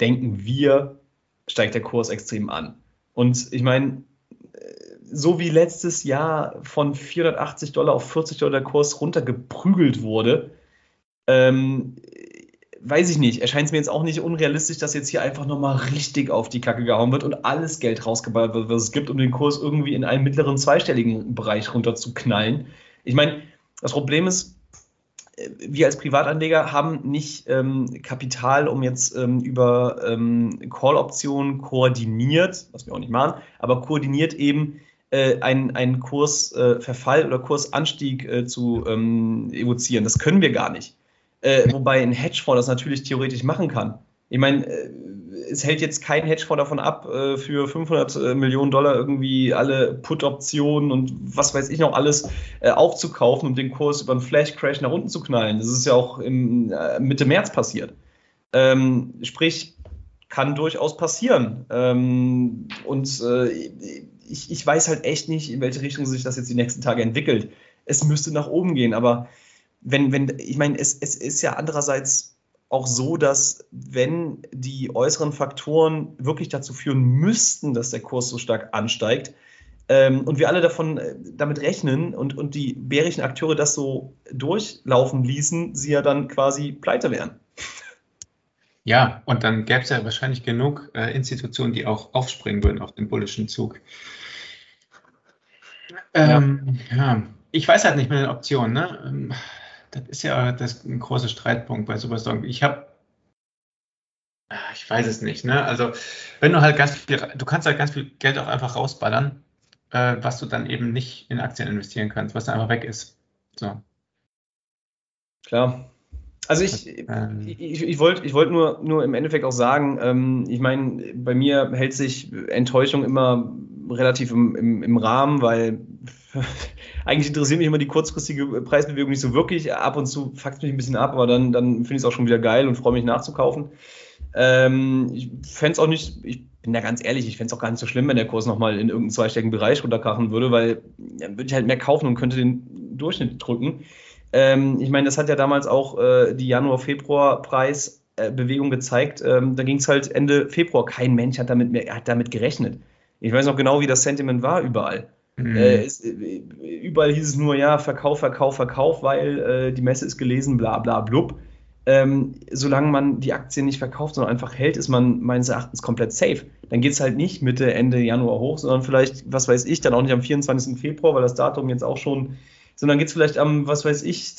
denken wir, steigt der Kurs extrem an. Und ich meine, äh, so wie letztes Jahr von 480 Dollar auf 40 Dollar Kurs runtergeprügelt wurde, ähm, weiß ich nicht, erscheint es mir jetzt auch nicht unrealistisch, dass jetzt hier einfach nochmal richtig auf die Kacke gehauen wird und alles Geld rausgeballt wird, was es gibt, um den Kurs irgendwie in einen mittleren zweistelligen Bereich runter zu knallen. Ich meine, das Problem ist, äh, wir als Privatanleger haben nicht ähm, Kapital, um jetzt ähm, über ähm, Call-Optionen koordiniert, was wir auch nicht machen, aber koordiniert eben äh, einen, einen Kursverfall äh, oder Kursanstieg äh, zu ähm, evozieren. Das können wir gar nicht. Äh, wobei ein Hedgefonds das natürlich theoretisch machen kann. Ich meine, äh, es hält jetzt kein Hedgefonds davon ab, äh, für 500 äh, Millionen Dollar irgendwie alle Put-Optionen und was weiß ich noch alles aufzukaufen und den Kurs über einen Flash-Crash nach unten zu knallen. Das ist ja auch im, Mitte März passiert. Ähm, sprich, kann durchaus passieren. Ähm, und ich, ich weiß halt echt nicht, in welche Richtung sich das jetzt die nächsten Tage entwickelt. Es müsste nach oben gehen, aber wenn, wenn, ich meine, es, es ist ja andererseits auch so, dass wenn die äußeren Faktoren wirklich dazu führen müssten, dass der Kurs so stark ansteigt, ähm, und wir alle davon äh, damit rechnen und, und die bärischen Akteure das so durchlaufen ließen, sie ja dann quasi pleite wären. Ja, und dann gäbe es ja wahrscheinlich genug äh, Institutionen, die auch aufspringen würden auf den bullischen Zug. Ähm, ja. ja. ich weiß halt nicht mit den Optionen. Ne? Das ist ja das ein großer Streitpunkt bei Superstorm. Ich habe, ich weiß es nicht, ne? Also wenn du halt ganz viel, du kannst halt ganz viel Geld auch einfach rausballern, äh, was du dann eben nicht in Aktien investieren kannst, was dann einfach weg ist. So. Klar. Also ich, ähm, ich, ich wollte ich wollt nur, nur im Endeffekt auch sagen, ähm, ich meine, bei mir hält sich Enttäuschung immer relativ im, im, im Rahmen, weil eigentlich interessiert mich immer die kurzfristige Preisbewegung nicht so wirklich. Ab und zu fuckt mich ein bisschen ab, aber dann, dann finde ich es auch schon wieder geil und freue mich nachzukaufen. Ähm, ich fände es auch nicht, ich bin da ganz ehrlich, ich fände es auch gar nicht so schlimm, wenn der Kurs nochmal in irgendeinen zweistelligen Bereich runterkrachen würde, weil dann würde ich halt mehr kaufen und könnte den Durchschnitt drücken. Ähm, ich meine, das hat ja damals auch äh, die Januar-Februar-Preis Preisbewegung gezeigt. Ähm, da ging es halt Ende Februar. Kein Mensch hat damit, mehr, hat damit gerechnet. Ich weiß noch genau, wie das Sentiment war überall. Mhm. Äh, es, äh, überall hieß es nur, ja, Verkauf, Verkauf, Verkauf, weil äh, die Messe ist gelesen, bla bla blub. Ähm, solange man die Aktien nicht verkauft, sondern einfach hält, ist man meines Erachtens komplett safe. Dann geht es halt nicht Mitte, Ende Januar hoch, sondern vielleicht, was weiß ich, dann auch nicht am 24. Februar, weil das Datum jetzt auch schon, sondern geht es vielleicht am, was weiß ich,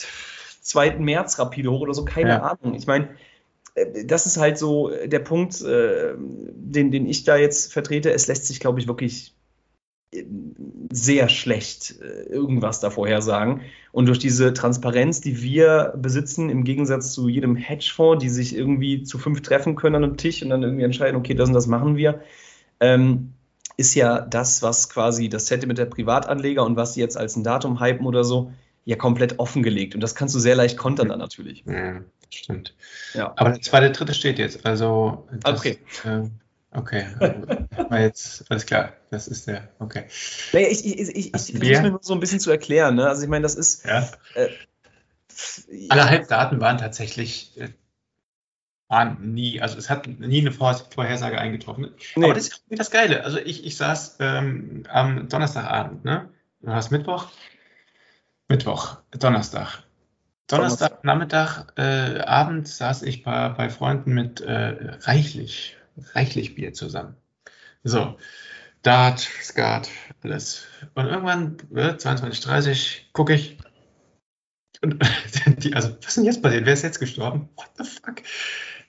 2. März rapide hoch oder so, keine ja. Ahnung. Ich meine, äh, das ist halt so der Punkt, äh, den, den ich da jetzt vertrete. Es lässt sich, glaube ich, wirklich sehr schlecht äh, irgendwas da vorhersagen. Und durch diese Transparenz, die wir besitzen, im Gegensatz zu jedem Hedgefonds, die sich irgendwie zu fünf treffen können an einem Tisch und dann irgendwie entscheiden, okay, das und das machen wir, ähm, ist ja das, was quasi das Sentiment der Privatanleger und was sie jetzt als ein Datum hypen oder so, ja komplett offengelegt. Und das kannst du sehr leicht kontern dann natürlich. Ja, stimmt. Ja. Aber der zweite, dritte steht jetzt. Also das, okay. Äh, Okay, war jetzt alles klar. Das ist der. Okay. Naja, ich, ich, ich, ich versuche mir nur so ein bisschen zu erklären. Ne? Also ich meine, das ist. Ja. Äh, Alle Halbdaten waren tatsächlich waren nie, also es hat nie eine Vorhersage eingetroffen. Nee. Aber das ist das Geile. Also ich, ich saß ähm, am Donnerstagabend, ne? Du hast Mittwoch? Mittwoch, Donnerstag. Donnerstag, Nachmittag, äh, Abend saß ich bei, bei Freunden mit äh, reichlich reichlich Bier zusammen. So, Dart, Skat, alles. Und irgendwann, äh, 22.30 gucke ich. Und die, also, was ist denn jetzt passiert? Wer ist jetzt gestorben? What the fuck?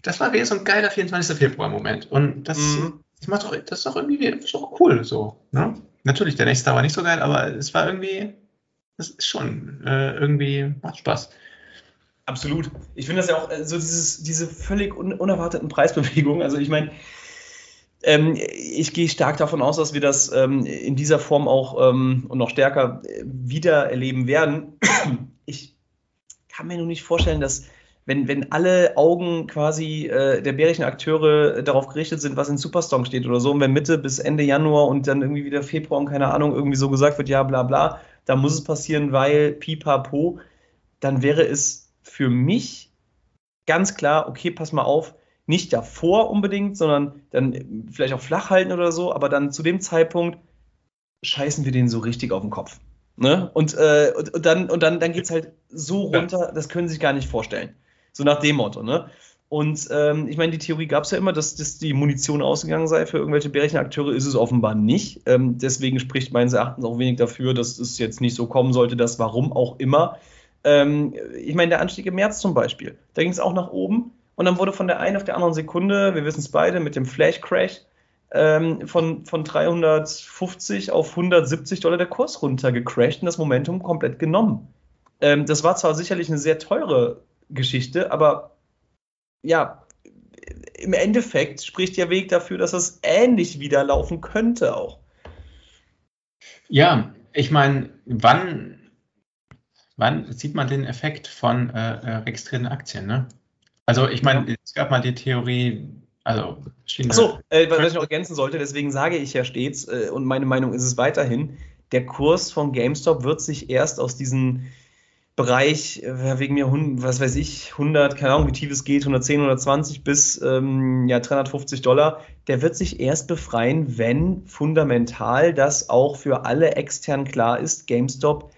Das war wieder so ein geiler 24. Februar-Moment. Und das, mhm. das macht doch, das ist doch irgendwie das ist doch cool so. Ne? Natürlich, der nächste war nicht so geil, aber es war irgendwie, das ist schon äh, irgendwie, macht Spaß. Absolut. Ich finde das ja auch äh, so dieses, diese völlig un unerwarteten Preisbewegungen. Also ich meine, ähm, ich gehe stark davon aus, dass wir das ähm, in dieser Form auch ähm, und noch stärker äh, wieder erleben werden. Ich kann mir nur nicht vorstellen, dass wenn, wenn alle Augen quasi äh, der bärischen Akteure darauf gerichtet sind, was in Supersong steht oder so, und wenn Mitte bis Ende Januar und dann irgendwie wieder Februar und keine Ahnung irgendwie so gesagt wird, ja bla bla, da muss es passieren, weil pipapo, dann wäre es für mich ganz klar, okay, pass mal auf, nicht davor unbedingt, sondern dann vielleicht auch flach halten oder so, aber dann zu dem Zeitpunkt scheißen wir den so richtig auf den Kopf. Ne? Und, äh, und, und, dann, und dann, dann geht es halt so runter, das können Sie sich gar nicht vorstellen. So nach dem Motto. Ne? Und ähm, ich meine, die Theorie gab es ja immer, dass, dass die Munition ausgegangen sei für irgendwelche Bärchenakteure, ist es offenbar nicht. Ähm, deswegen spricht meines Erachtens auch wenig dafür, dass es jetzt nicht so kommen sollte, dass warum auch immer ähm, ich meine, der Anstieg im März zum Beispiel, da ging es auch nach oben und dann wurde von der einen auf der anderen Sekunde, wir wissen es beide, mit dem Flash-Crash ähm, von, von 350 auf 170 Dollar der Kurs runtergecrashed und das Momentum komplett genommen. Ähm, das war zwar sicherlich eine sehr teure Geschichte, aber ja, im Endeffekt spricht der Weg dafür, dass es ähnlich wieder laufen könnte auch. Ja, ich meine, wann wann sieht man den Effekt von äh, äh, registrierten Aktien? Ne? Also ich meine, es gab mal die Theorie, also Achso, äh, was ich noch ergänzen sollte, deswegen sage ich ja stets, äh, und meine Meinung ist es weiterhin, der Kurs von GameStop wird sich erst aus diesem Bereich, äh, wegen mir, was weiß ich, 100, keine Ahnung, wie tief es geht, 110, 120 bis ähm, ja, 350 Dollar, der wird sich erst befreien, wenn fundamental das auch für alle extern klar ist, GameStop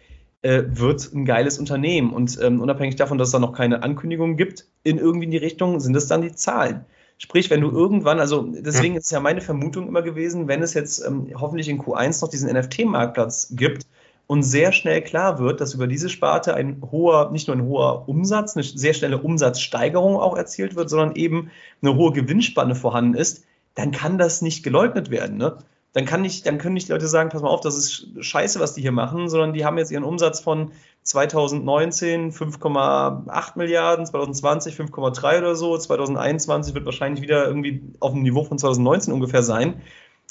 äh, wird ein geiles Unternehmen. Und ähm, unabhängig davon, dass es da noch keine Ankündigungen gibt, in irgendwie in die Richtung, sind es dann die Zahlen. Sprich, wenn du irgendwann, also deswegen ist ja meine Vermutung immer gewesen, wenn es jetzt ähm, hoffentlich in Q1 noch diesen NFT-Marktplatz gibt und sehr schnell klar wird, dass über diese Sparte ein hoher, nicht nur ein hoher Umsatz, eine sehr schnelle Umsatzsteigerung auch erzielt wird, sondern eben eine hohe Gewinnspanne vorhanden ist, dann kann das nicht geleugnet werden. Ne? dann kann nicht, dann können nicht Leute sagen, pass mal auf, das ist scheiße, was die hier machen, sondern die haben jetzt ihren Umsatz von 2019 5,8 Milliarden, 2020 5,3 oder so, 2021 wird wahrscheinlich wieder irgendwie auf dem Niveau von 2019 ungefähr sein.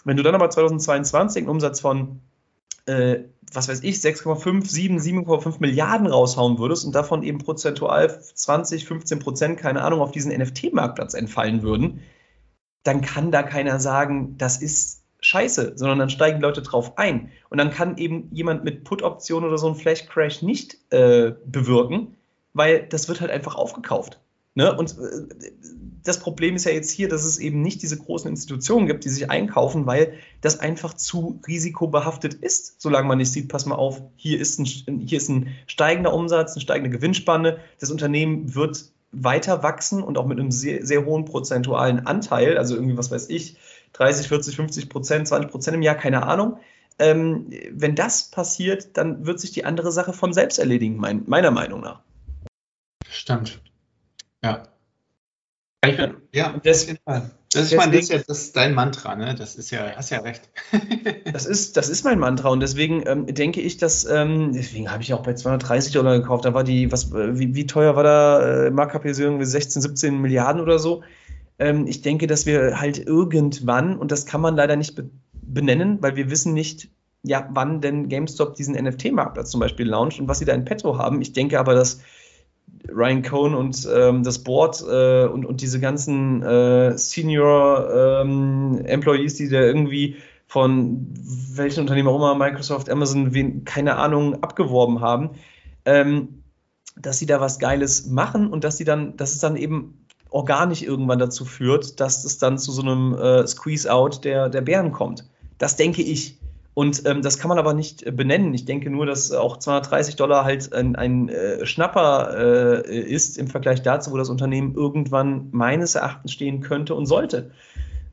Wenn du dann aber 2022 einen Umsatz von äh, was weiß ich, 6,5, 7, 7,5 Milliarden raushauen würdest und davon eben prozentual 20, 15 Prozent, keine Ahnung, auf diesen NFT-Marktplatz entfallen würden, dann kann da keiner sagen, das ist scheiße, sondern dann steigen Leute drauf ein. Und dann kann eben jemand mit Put-Option oder so einen Flash-Crash nicht äh, bewirken, weil das wird halt einfach aufgekauft. Ne? Und äh, das Problem ist ja jetzt hier, dass es eben nicht diese großen Institutionen gibt, die sich einkaufen, weil das einfach zu risikobehaftet ist, solange man nicht sieht, pass mal auf, hier ist ein, hier ist ein steigender Umsatz, eine steigende Gewinnspanne, das Unternehmen wird weiter wachsen und auch mit einem sehr, sehr hohen prozentualen Anteil, also irgendwie, was weiß ich, 30, 40, 50 Prozent, 20 Prozent im Jahr, keine Ahnung. Ähm, wenn das passiert, dann wird sich die andere Sache von selbst erledigen, mein, meiner Meinung nach. Stimmt. Ja. Ja, das, das ist, mein, das, das ist dein Mantra, ne? Das ist ja, hast ja recht. das, ist, das ist mein Mantra und deswegen ähm, denke ich, dass, ähm, deswegen habe ich auch bei 230 Dollar gekauft. Da war die, was, wie, wie teuer war da äh, Marktkapitalisierung? 16, 17 Milliarden oder so. Ähm, ich denke, dass wir halt irgendwann, und das kann man leider nicht be benennen, weil wir wissen nicht, ja, wann denn GameStop diesen NFT-Marktplatz zum Beispiel launcht und was sie da in petto haben. Ich denke aber, dass Ryan Cohn und ähm, das Board äh, und, und diese ganzen äh, Senior ähm, Employees, die da irgendwie von welchen Unternehmen auch immer, Microsoft, Amazon, wen, keine Ahnung, abgeworben haben, ähm, dass sie da was Geiles machen und dass sie dann, dass es dann eben organisch irgendwann dazu führt, dass es dann zu so einem äh, Squeeze-out der, der Bären kommt. Das denke ich. Und ähm, das kann man aber nicht äh, benennen. Ich denke nur, dass auch 230 Dollar halt ein, ein äh, Schnapper äh, ist im Vergleich dazu, wo das Unternehmen irgendwann meines Erachtens stehen könnte und sollte.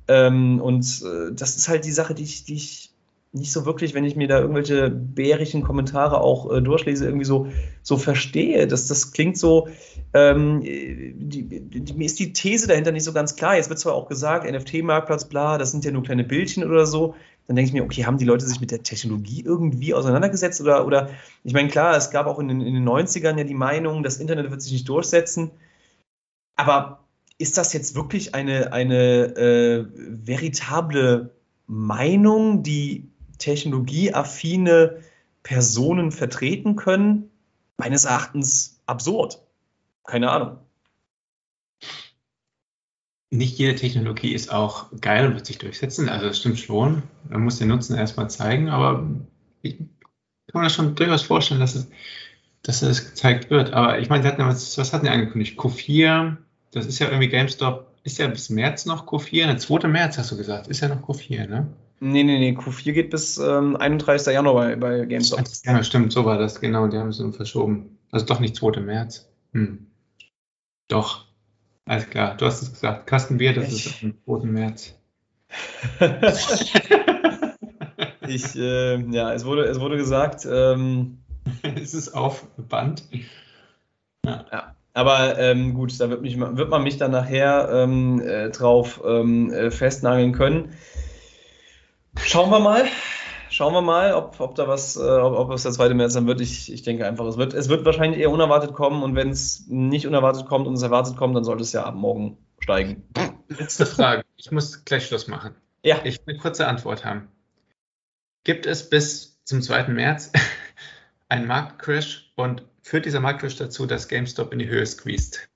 Ähm, und äh, das ist halt die Sache, die ich, die ich nicht so wirklich, wenn ich mir da irgendwelche bärischen Kommentare auch äh, durchlese, irgendwie so, so verstehe. Das, das klingt so, ähm, mir ist die These dahinter nicht so ganz klar. Jetzt wird zwar auch gesagt, NFT-Marktplatz, bla, das sind ja nur kleine Bildchen oder so dann denke ich mir, okay, haben die Leute sich mit der Technologie irgendwie auseinandergesetzt? Oder, oder ich meine, klar, es gab auch in den, in den 90ern ja die Meinung, das Internet wird sich nicht durchsetzen. Aber ist das jetzt wirklich eine, eine äh, veritable Meinung, die technologieaffine Personen vertreten können? Meines Erachtens absurd. Keine Ahnung nicht jede Technologie ist auch geil und wird sich durchsetzen. Also das stimmt schon. Man muss den Nutzen erstmal zeigen, aber ich kann mir das schon durchaus vorstellen, dass es, dass es gezeigt wird. Aber ich meine, sie hatten was, was hatten die angekündigt? Q4, das ist ja irgendwie GameStop, ist ja bis März noch Q4, der 2. März hast du gesagt, ist ja noch Q4, ne? Nee, nee, nee, Q4 geht bis ähm, 31. Januar bei, bei GameStop. Ja, stimmt, so war das, genau, die haben es verschoben. Also doch nicht 2. März. Hm. Doch. Alles klar, du hast es gesagt. Kastenbier, das ich. ist am 2. März. ich, äh, ja, es wurde, es wurde gesagt. Ähm, es ist auf Band. Ja. ja. Aber ähm, gut, da wird, mich, wird, man mich dann nachher ähm, äh, drauf ähm, äh, festnageln können. Schauen wir mal schauen wir mal, ob, ob da was, äh, ob, ob es der zweite März dann wird. Ich, ich denke einfach, es wird, es wird wahrscheinlich eher unerwartet kommen und wenn es nicht unerwartet kommt und es erwartet kommt, dann sollte es ja ab morgen steigen. Letzte Frage. Ich muss gleich Schluss machen. Ja. Ich will eine kurze Antwort haben. Gibt es bis zum 2. März einen Marktcrash und führt dieser Marktcrash dazu, dass GameStop in die Höhe squeezed?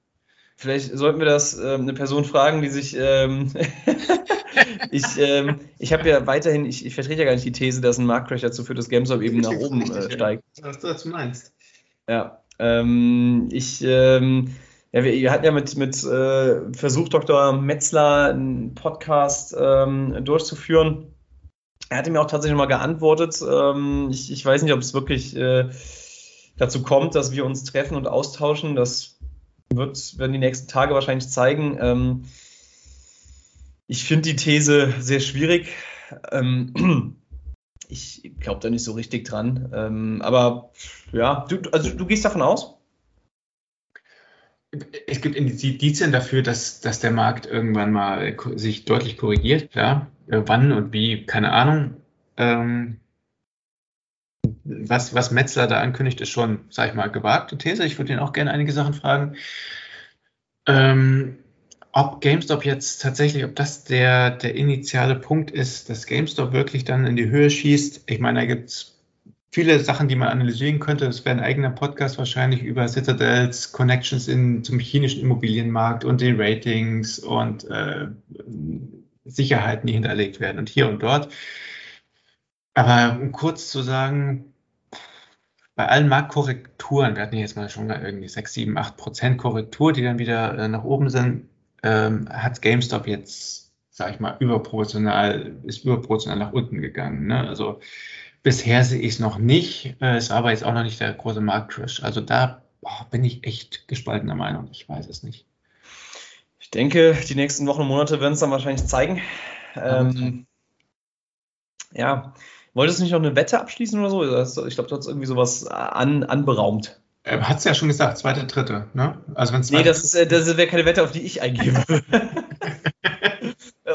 Vielleicht sollten wir das äh, eine Person fragen, die sich ähm, ich, ähm, ich habe ja weiterhin, ich, ich, vertrete ja gar nicht die These, dass ein Marktcrash dazu führt, dass GameStop eben nach oben äh, steigt. Was du dazu meinst. Ja. Ähm, ich, ähm, ja, wir, wir, hatten ja mit, mit äh, Versuch Dr. Metzler einen Podcast ähm, durchzuführen. Er hatte mir auch tatsächlich mal geantwortet. Ähm, ich, ich, weiß nicht, ob es wirklich äh, dazu kommt, dass wir uns treffen und austauschen. Das wird, werden die nächsten Tage wahrscheinlich zeigen. Ähm, ich finde die These sehr schwierig. Ähm, ich glaube da nicht so richtig dran. Ähm, aber ja, du, also du gehst davon aus? Es gibt Indizien dafür, dass, dass der Markt irgendwann mal sich deutlich korrigiert, klar. Äh, wann und wie, keine Ahnung. Ähm, was, was Metzler da ankündigt, ist schon, sag ich mal, gewagte These. Ich würde ihn auch gerne einige Sachen fragen. Ähm, ob GameStop jetzt tatsächlich, ob das der, der initiale Punkt ist, dass GameStop wirklich dann in die Höhe schießt. Ich meine, da gibt es viele Sachen, die man analysieren könnte. Es wäre ein eigener Podcast wahrscheinlich über Citadels Connections in, zum chinesischen Immobilienmarkt und den Ratings und äh, Sicherheiten, die hinterlegt werden und hier und dort. Aber um kurz zu sagen, bei allen Marktkorrekturen, wir hatten jetzt mal schon irgendwie 6, 7, 8 Prozent Korrektur, die dann wieder äh, nach oben sind, ähm, hat GameStop jetzt, sag ich mal, überproportional, ist überproportional nach unten gegangen. Ne? Also bisher sehe ich es noch nicht, äh, ist aber jetzt auch noch nicht der große Marktcrash. Also da boah, bin ich echt gespaltener Meinung, ich weiß es nicht. Ich denke, die nächsten Wochen und Monate werden es dann wahrscheinlich zeigen. Ähm, ja, wolltest du nicht noch eine Wette abschließen oder so? Ich glaube, du hast irgendwie sowas an, anberaumt. Äh, Hat es ja schon gesagt, zweite, dritte. Ne? Also wenn nee, das, ist, äh, das wäre keine Wette, auf die ich eingebe.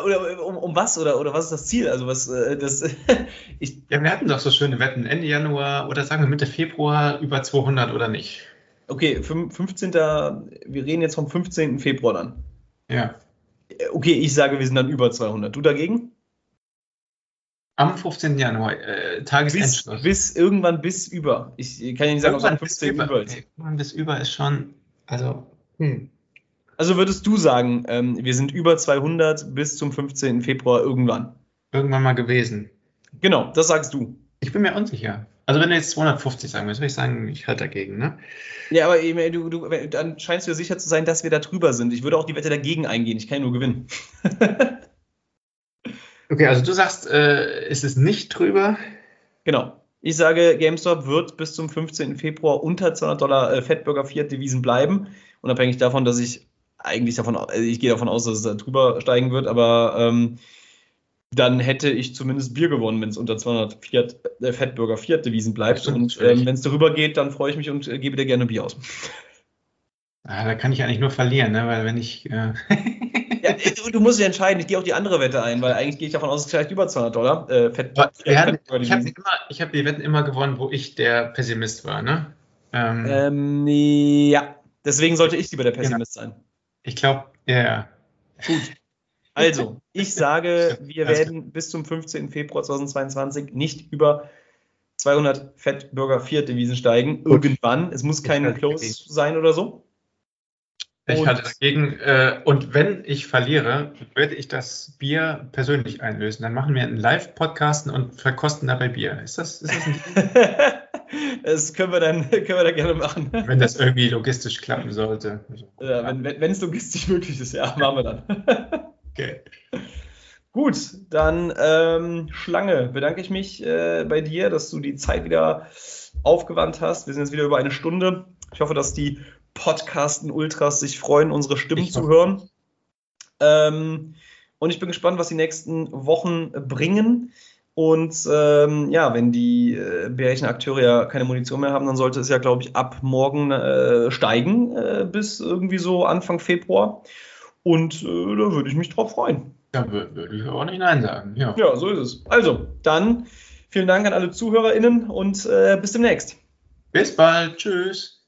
oder um, um, was? Oder, oder was ist das Ziel? Also was äh, das. ich ja, wir hatten doch so schöne Wetten. Ende Januar oder sagen wir Mitte Februar über 200 oder nicht? Okay, 15. Wir reden jetzt vom 15. Februar dann. Ja. Okay, ich sage, wir sind dann über 200. Du dagegen? Am 15. Januar, äh, Tagesendschluss. Bis, bis, irgendwann bis über. Ich kann ja nicht sagen, ob es am 15. Bis über, ist. Irgendwann bis über ist schon, also, hm. Also würdest du sagen, ähm, wir sind über 200 bis zum 15. Februar irgendwann? Irgendwann mal gewesen. Genau, das sagst du. Ich bin mir unsicher. Also wenn du jetzt 250 sagen würdest, würde ich sagen, ich halte dagegen, ne? Ja, aber du, du, dann scheinst du dir sicher zu sein, dass wir da drüber sind. Ich würde auch die Wette dagegen eingehen. Ich kann ja nur gewinnen. okay, also du sagst, äh, ist es nicht drüber? Genau. Ich sage, GameStop wird bis zum 15. Februar unter 200 Dollar äh, Fettburger Fiat Devisen bleiben. Unabhängig davon, dass ich eigentlich davon, also ich gehe davon aus, dass es da drüber steigen wird, aber ähm, dann hätte ich zumindest Bier gewonnen, wenn es unter 200 Fiat, äh, Fettburger Fiat Devisen bleibt. und ähm, wenn es darüber geht, dann freue ich mich und äh, gebe dir gerne Bier aus. Ah, da kann ich eigentlich nur verlieren, ne? weil wenn ich. Äh du, musst dich entscheiden. Ich gehe auch die andere Wette ein, weil eigentlich gehe ich davon aus, es ist vielleicht über 200 Dollar. Äh, Fett, Fett, ich habe hab die Wetten immer gewonnen, wo ich der Pessimist war, ne? Ähm, ähm, ja, deswegen sollte ich lieber der Pessimist genau. sein. Ich glaube, ja, ja. Gut. Also, ich sage, wir werden bis zum 15. Februar 2022 nicht über 200 Fettburger Viert-Devisen steigen. Irgendwann. Es muss kein Close sein oder so. Ich halte dagegen. Äh, und wenn ich verliere, werde ich das Bier persönlich einlösen. Dann machen wir einen Live-Podcast und verkosten dabei Bier. Ist das, ist das ein Das können wir dann, können wir dann gerne machen. Wenn das irgendwie logistisch klappen sollte. Ja, wenn, wenn es logistisch möglich ist, ja, machen wir dann. Okay. Gut, dann ähm, Schlange, bedanke ich mich äh, bei dir, dass du die Zeit wieder aufgewandt hast. Wir sind jetzt wieder über eine Stunde. Ich hoffe, dass die Podcasten-Ultras sich freuen, unsere Stimmen zu hören. Ähm, und ich bin gespannt, was die nächsten Wochen bringen. Und ähm, ja, wenn die äh, bärischen Akteure ja keine Munition mehr haben, dann sollte es ja, glaube ich, ab morgen äh, steigen äh, bis irgendwie so Anfang Februar. Und äh, da würde ich mich drauf freuen. Da würde ich auch nicht Nein sagen. Ja. ja, so ist es. Also, dann vielen Dank an alle ZuhörerInnen und äh, bis demnächst. Bis bald. Tschüss.